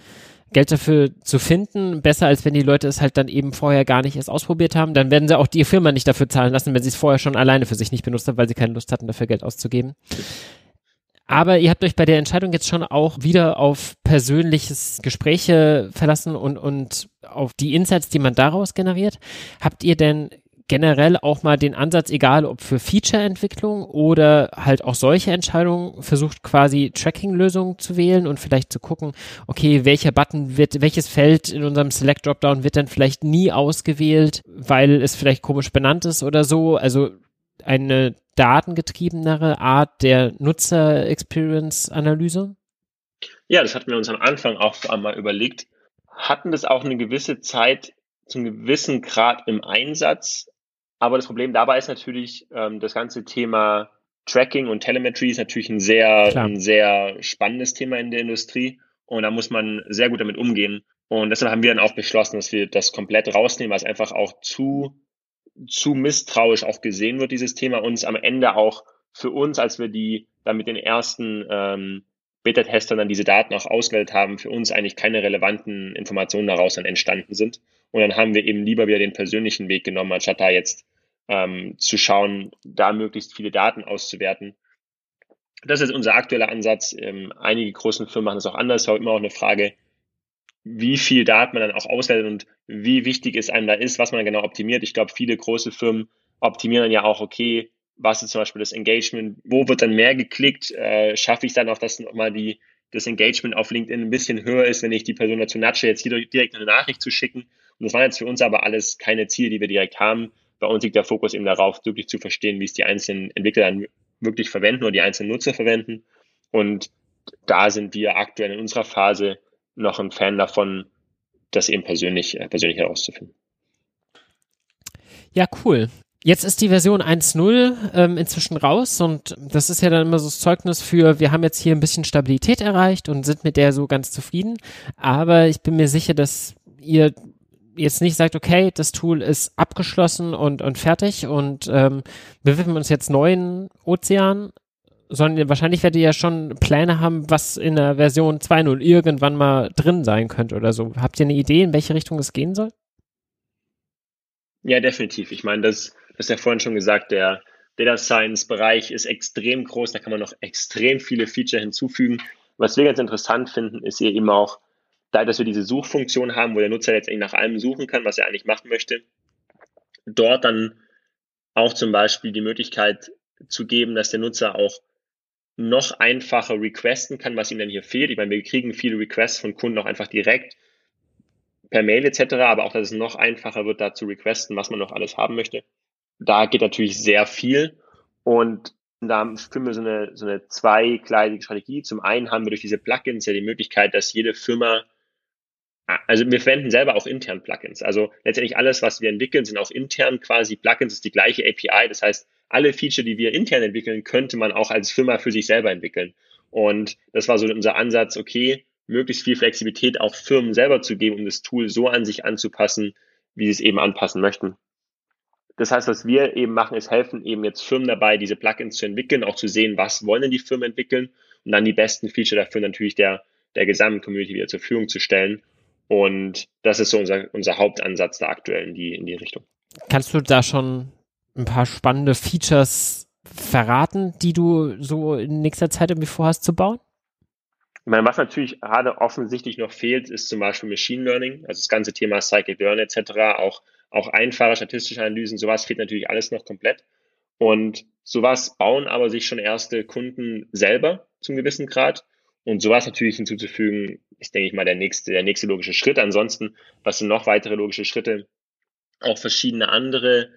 Geld dafür zu finden. Besser als wenn die Leute es halt dann eben vorher gar nicht erst ausprobiert haben. Dann werden sie auch die Firma nicht dafür zahlen lassen, wenn sie es vorher schon alleine für sich nicht benutzt haben, weil sie keine Lust hatten, dafür Geld auszugeben. Aber ihr habt euch bei der Entscheidung jetzt schon auch wieder auf persönliches Gespräche verlassen und, und auf die Insights, die man daraus generiert. Habt ihr denn generell auch mal den Ansatz, egal ob für Feature-Entwicklung oder halt auch solche Entscheidungen, versucht quasi Tracking-Lösungen zu wählen und vielleicht zu gucken, okay, welcher Button wird, welches Feld in unserem Select-Dropdown wird dann vielleicht nie ausgewählt, weil es vielleicht komisch benannt ist oder so. Also eine datengetriebenere Art der Nutzer-Experience-Analyse? Ja, das hatten wir uns am Anfang auch einmal überlegt. Hatten das auch eine gewisse Zeit zum gewissen Grad im Einsatz. Aber das Problem dabei ist natürlich, ähm, das ganze Thema Tracking und Telemetry ist natürlich ein sehr, ein sehr spannendes Thema in der Industrie. Und da muss man sehr gut damit umgehen. Und deshalb haben wir dann auch beschlossen, dass wir das komplett rausnehmen, weil es einfach auch zu zu misstrauisch auch gesehen wird, dieses Thema, uns am Ende auch für uns, als wir die dann mit den ersten ähm, Beta-Testern dann diese Daten auch ausgewählt haben, für uns eigentlich keine relevanten Informationen daraus dann entstanden sind. Und dann haben wir eben lieber wieder den persönlichen Weg genommen, anstatt da jetzt ähm, zu schauen, da möglichst viele Daten auszuwerten. Das ist unser aktueller Ansatz. Ähm, einige großen Firmen machen das auch anders, aber immer auch eine Frage, wie viel Daten man dann auch auswertet und wie wichtig es einem da ist, was man genau optimiert. Ich glaube, viele große Firmen optimieren dann ja auch, okay, was ist zum Beispiel das Engagement, wo wird dann mehr geklickt, äh, schaffe ich dann auch, dass nochmal die, das Engagement auf LinkedIn ein bisschen höher ist, wenn ich die Person dazu natsche, jetzt hier direkt eine Nachricht zu schicken. Und das waren jetzt für uns aber alles keine Ziele, die wir direkt haben. Bei uns liegt der Fokus eben darauf, wirklich zu verstehen, wie es die einzelnen Entwickler dann wirklich verwenden oder die einzelnen Nutzer verwenden. Und da sind wir aktuell in unserer Phase noch ein Fan davon, das eben persönlich, äh, persönlich herauszufinden. Ja, cool. Jetzt ist die Version 1.0 ähm, inzwischen raus und das ist ja dann immer so das Zeugnis für, wir haben jetzt hier ein bisschen Stabilität erreicht und sind mit der so ganz zufrieden. Aber ich bin mir sicher, dass ihr jetzt nicht sagt, okay, das Tool ist abgeschlossen und, und fertig und ähm, wir widmen uns jetzt neuen Ozeanen, sondern wahrscheinlich werdet ihr ja schon Pläne haben, was in der Version 2.0 irgendwann mal drin sein könnte oder so. Habt ihr eine Idee, in welche Richtung es gehen soll? Ja, definitiv. Ich meine, das, das ist ja vorhin schon gesagt, der Data Science Bereich ist extrem groß, da kann man noch extrem viele Feature hinzufügen. Was wir ganz interessant finden, ist hier eben auch, da dass wir diese Suchfunktion haben, wo der Nutzer letztendlich nach allem suchen kann, was er eigentlich machen möchte, dort dann auch zum Beispiel die Möglichkeit zu geben, dass der Nutzer auch noch einfacher requesten kann, was ihm denn hier fehlt. Ich meine, wir kriegen viele Requests von Kunden auch einfach direkt per Mail etc., aber auch, dass es noch einfacher wird, da zu requesten, was man noch alles haben möchte. Da geht natürlich sehr viel und da führen wir so eine, so eine zweigleisige Strategie. Zum einen haben wir durch diese Plugins ja die Möglichkeit, dass jede Firma, also wir verwenden selber auch intern Plugins. Also letztendlich alles, was wir entwickeln, sind auch intern quasi Plugins, ist die gleiche API. Das heißt, alle Feature, die wir intern entwickeln, könnte man auch als Firma für sich selber entwickeln. Und das war so unser Ansatz, okay, möglichst viel Flexibilität auch Firmen selber zu geben, um das Tool so an sich anzupassen, wie sie es eben anpassen möchten. Das heißt, was wir eben machen, ist helfen eben jetzt Firmen dabei, diese Plugins zu entwickeln, auch zu sehen, was wollen denn die Firmen entwickeln und dann die besten Feature dafür natürlich der, der gesamten Community wieder zur Verfügung zu stellen. Und das ist so unser, unser Hauptansatz da aktuell in die, in die Richtung. Kannst du da schon ein paar spannende Features verraten, die du so in nächster Zeit irgendwie vorhast zu bauen? Ich meine, was natürlich gerade offensichtlich noch fehlt, ist zum Beispiel Machine Learning, also das ganze Thema Scikit-Learn etc., auch auch einfache statistische Analysen, sowas fehlt natürlich alles noch komplett. Und sowas bauen aber sich schon erste Kunden selber zum gewissen Grad. Und sowas natürlich hinzuzufügen, ist, denke ich mal, der nächste, der nächste logische Schritt. Ansonsten, was sind noch weitere logische Schritte? Auch verschiedene andere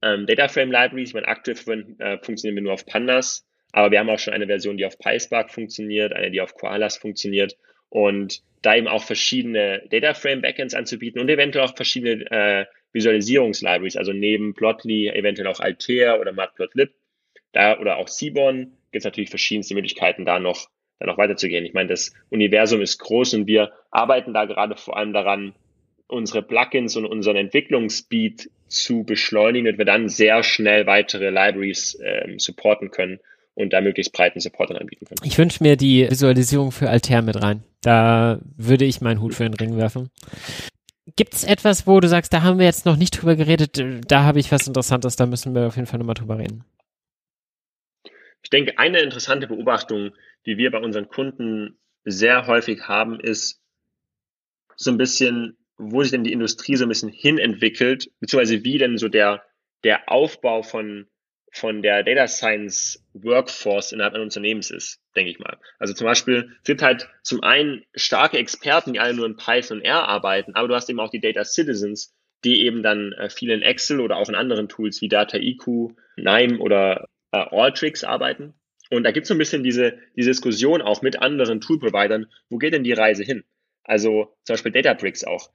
ähm, Data Frame Libraries. Ich meine, aktuell äh, funktionieren wir nur auf Pandas, aber wir haben auch schon eine Version, die auf PySpark funktioniert, eine, die auf Koalas funktioniert. Und da eben auch verschiedene Data Frame Backends anzubieten und eventuell auch verschiedene äh, Visualisierungslibraries, also neben Plotly eventuell auch Altair oder Matplotlib, da oder auch Seaborn gibt es natürlich verschiedenste Möglichkeiten, da noch, da noch weiterzugehen. Ich meine, das Universum ist groß und wir arbeiten da gerade vor allem daran, unsere Plugins und unseren Entwicklungsspeed zu beschleunigen, damit wir dann sehr schnell weitere Libraries ähm, supporten können und da möglichst breiten Support anbieten können. Ich wünsche mir die Visualisierung für Altair mit rein. Da würde ich meinen Hut für den Ring werfen. Gibt es etwas, wo du sagst, da haben wir jetzt noch nicht drüber geredet, da habe ich was Interessantes, da müssen wir auf jeden Fall nochmal drüber reden? Ich denke, eine interessante Beobachtung, die wir bei unseren Kunden sehr häufig haben, ist so ein bisschen, wo sich denn die Industrie so ein bisschen hinentwickelt, beziehungsweise wie denn so der, der Aufbau von von der Data Science Workforce innerhalb eines Unternehmens ist, denke ich mal. Also zum Beispiel, es gibt halt zum einen starke Experten, die alle nur in Python und R arbeiten, aber du hast eben auch die Data Citizens, die eben dann äh, viel in Excel oder auch in anderen Tools wie Data IQ, NIME oder äh, Alltricks arbeiten. Und da gibt es so ein bisschen diese, diese Diskussion auch mit anderen Tool-Providern, wo geht denn die Reise hin? Also zum Beispiel Databricks auch.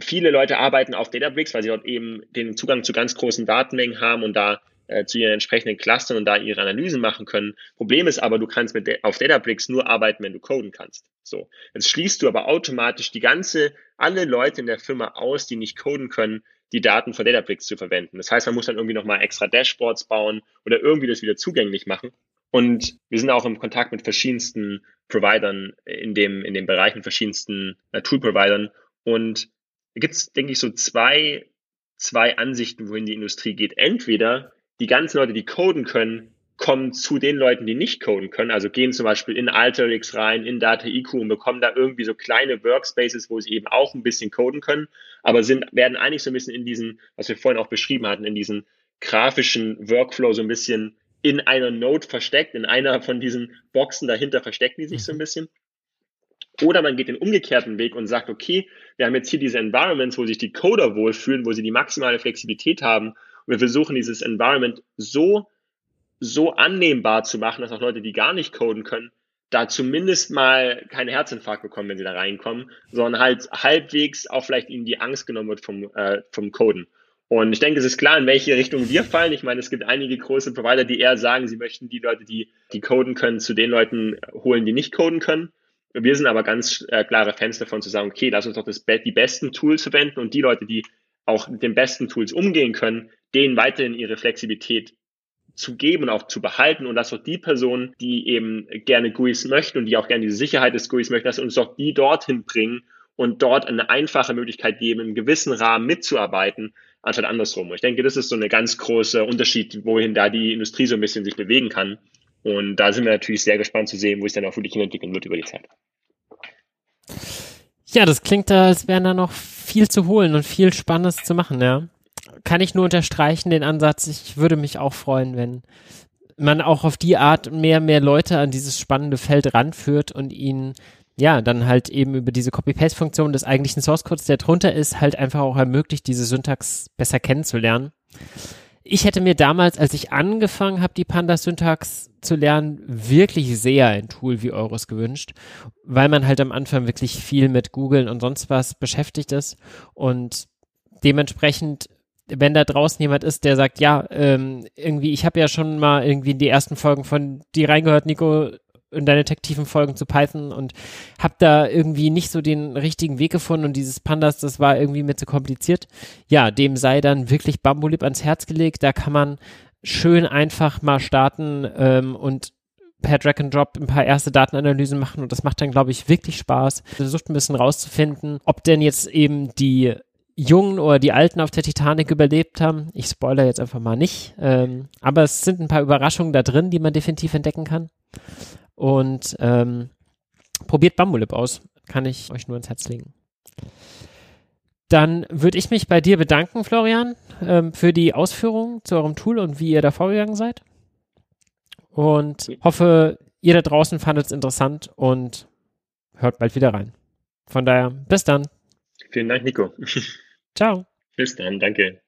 Viele Leute arbeiten auf Databricks, weil sie dort eben den Zugang zu ganz großen Datenmengen haben und da äh, zu ihren entsprechenden Clustern und da ihre Analysen machen können. Problem ist aber, du kannst mit auf Databricks nur arbeiten, wenn du coden kannst. So. Jetzt schließt du aber automatisch die ganze, alle Leute in der Firma aus, die nicht coden können, die Daten von Databricks zu verwenden. Das heißt, man muss dann irgendwie nochmal extra Dashboards bauen oder irgendwie das wieder zugänglich machen. Und wir sind auch im Kontakt mit verschiedensten Providern in dem, in dem Bereich, mit verschiedensten äh, Tool-Providern. Und da gibt es, denke ich, so zwei, zwei Ansichten, wohin die Industrie geht. Entweder die ganzen Leute, die coden können, kommen zu den Leuten, die nicht coden können, also gehen zum Beispiel in Alteryx rein, in Data IQ und bekommen da irgendwie so kleine Workspaces, wo sie eben auch ein bisschen coden können, aber sind, werden eigentlich so ein bisschen in diesen, was wir vorhin auch beschrieben hatten, in diesen grafischen Workflow so ein bisschen in einer Node versteckt, in einer von diesen Boxen dahinter verstecken die sich so ein bisschen. Oder man geht den umgekehrten Weg und sagt, okay, wir haben jetzt hier diese Environments, wo sich die Coder wohlfühlen, wo sie die maximale Flexibilität haben wir versuchen dieses Environment so, so annehmbar zu machen, dass auch Leute, die gar nicht coden können, da zumindest mal keinen Herzinfarkt bekommen, wenn sie da reinkommen, sondern halt halbwegs auch vielleicht ihnen die Angst genommen wird vom, äh, vom Coden. Und ich denke, es ist klar, in welche Richtung wir fallen. Ich meine, es gibt einige große Provider, die eher sagen, sie möchten die Leute, die, die coden können, zu den Leuten holen, die nicht coden können. Wir sind aber ganz äh, klare Fans davon zu sagen, okay, lass uns doch das, die besten Tools verwenden und die Leute, die auch mit den besten Tools umgehen können, denen weiterhin ihre Flexibilität zu geben und auch zu behalten und dass auch die Personen, die eben gerne GUIs möchten und die auch gerne die Sicherheit des GUIs möchten, dass uns doch die dorthin bringen und dort eine einfache Möglichkeit geben, im gewissen Rahmen mitzuarbeiten, anstatt andersrum. Ich denke, das ist so eine ganz große Unterschied, wohin da die Industrie so ein bisschen sich bewegen kann. Und da sind wir natürlich sehr gespannt zu sehen, wo es dann auch wirklich entwickeln wird über die Zeit. Ja, das klingt, als wäre da noch viel zu holen und viel Spannendes zu machen, ja kann ich nur unterstreichen den Ansatz. Ich würde mich auch freuen, wenn man auch auf die Art mehr, mehr Leute an dieses spannende Feld ranführt und ihnen ja, dann halt eben über diese Copy-Paste-Funktion des eigentlichen Source-Codes, der drunter ist, halt einfach auch ermöglicht, diese Syntax besser kennenzulernen. ich hätte mir damals, als ich angefangen habe, die Panda-Syntax zu lernen, wirklich sehr ein Tool wie eures gewünscht, weil man halt am Anfang wirklich viel mit Googlen und sonst was beschäftigt ist und dementsprechend wenn da draußen jemand ist, der sagt, ja, ähm, irgendwie, ich habe ja schon mal irgendwie in die ersten Folgen von die reingehört, Nico, in deine detektiven Folgen zu Python und habe da irgendwie nicht so den richtigen Weg gefunden und dieses Pandas, das war irgendwie mir zu kompliziert. Ja, dem sei dann wirklich Bambulib ans Herz gelegt. Da kann man schön einfach mal starten ähm, und per Drag and Drop ein paar erste Datenanalysen machen und das macht dann, glaube ich, wirklich Spaß. Versucht ein bisschen rauszufinden, ob denn jetzt eben die Jungen oder die Alten auf der Titanic überlebt haben. Ich spoilere jetzt einfach mal nicht. Ähm, aber es sind ein paar Überraschungen da drin, die man definitiv entdecken kann. Und ähm, probiert Bambulip aus. Kann ich euch nur ins Herz legen. Dann würde ich mich bei dir bedanken, Florian, ähm, für die Ausführungen zu eurem Tool und wie ihr da vorgegangen seid. Und hoffe, ihr da draußen fandet es interessant und hört bald wieder rein. Von daher, bis dann. Vielen Dank, Nico. Ciao. Bis dann, danke.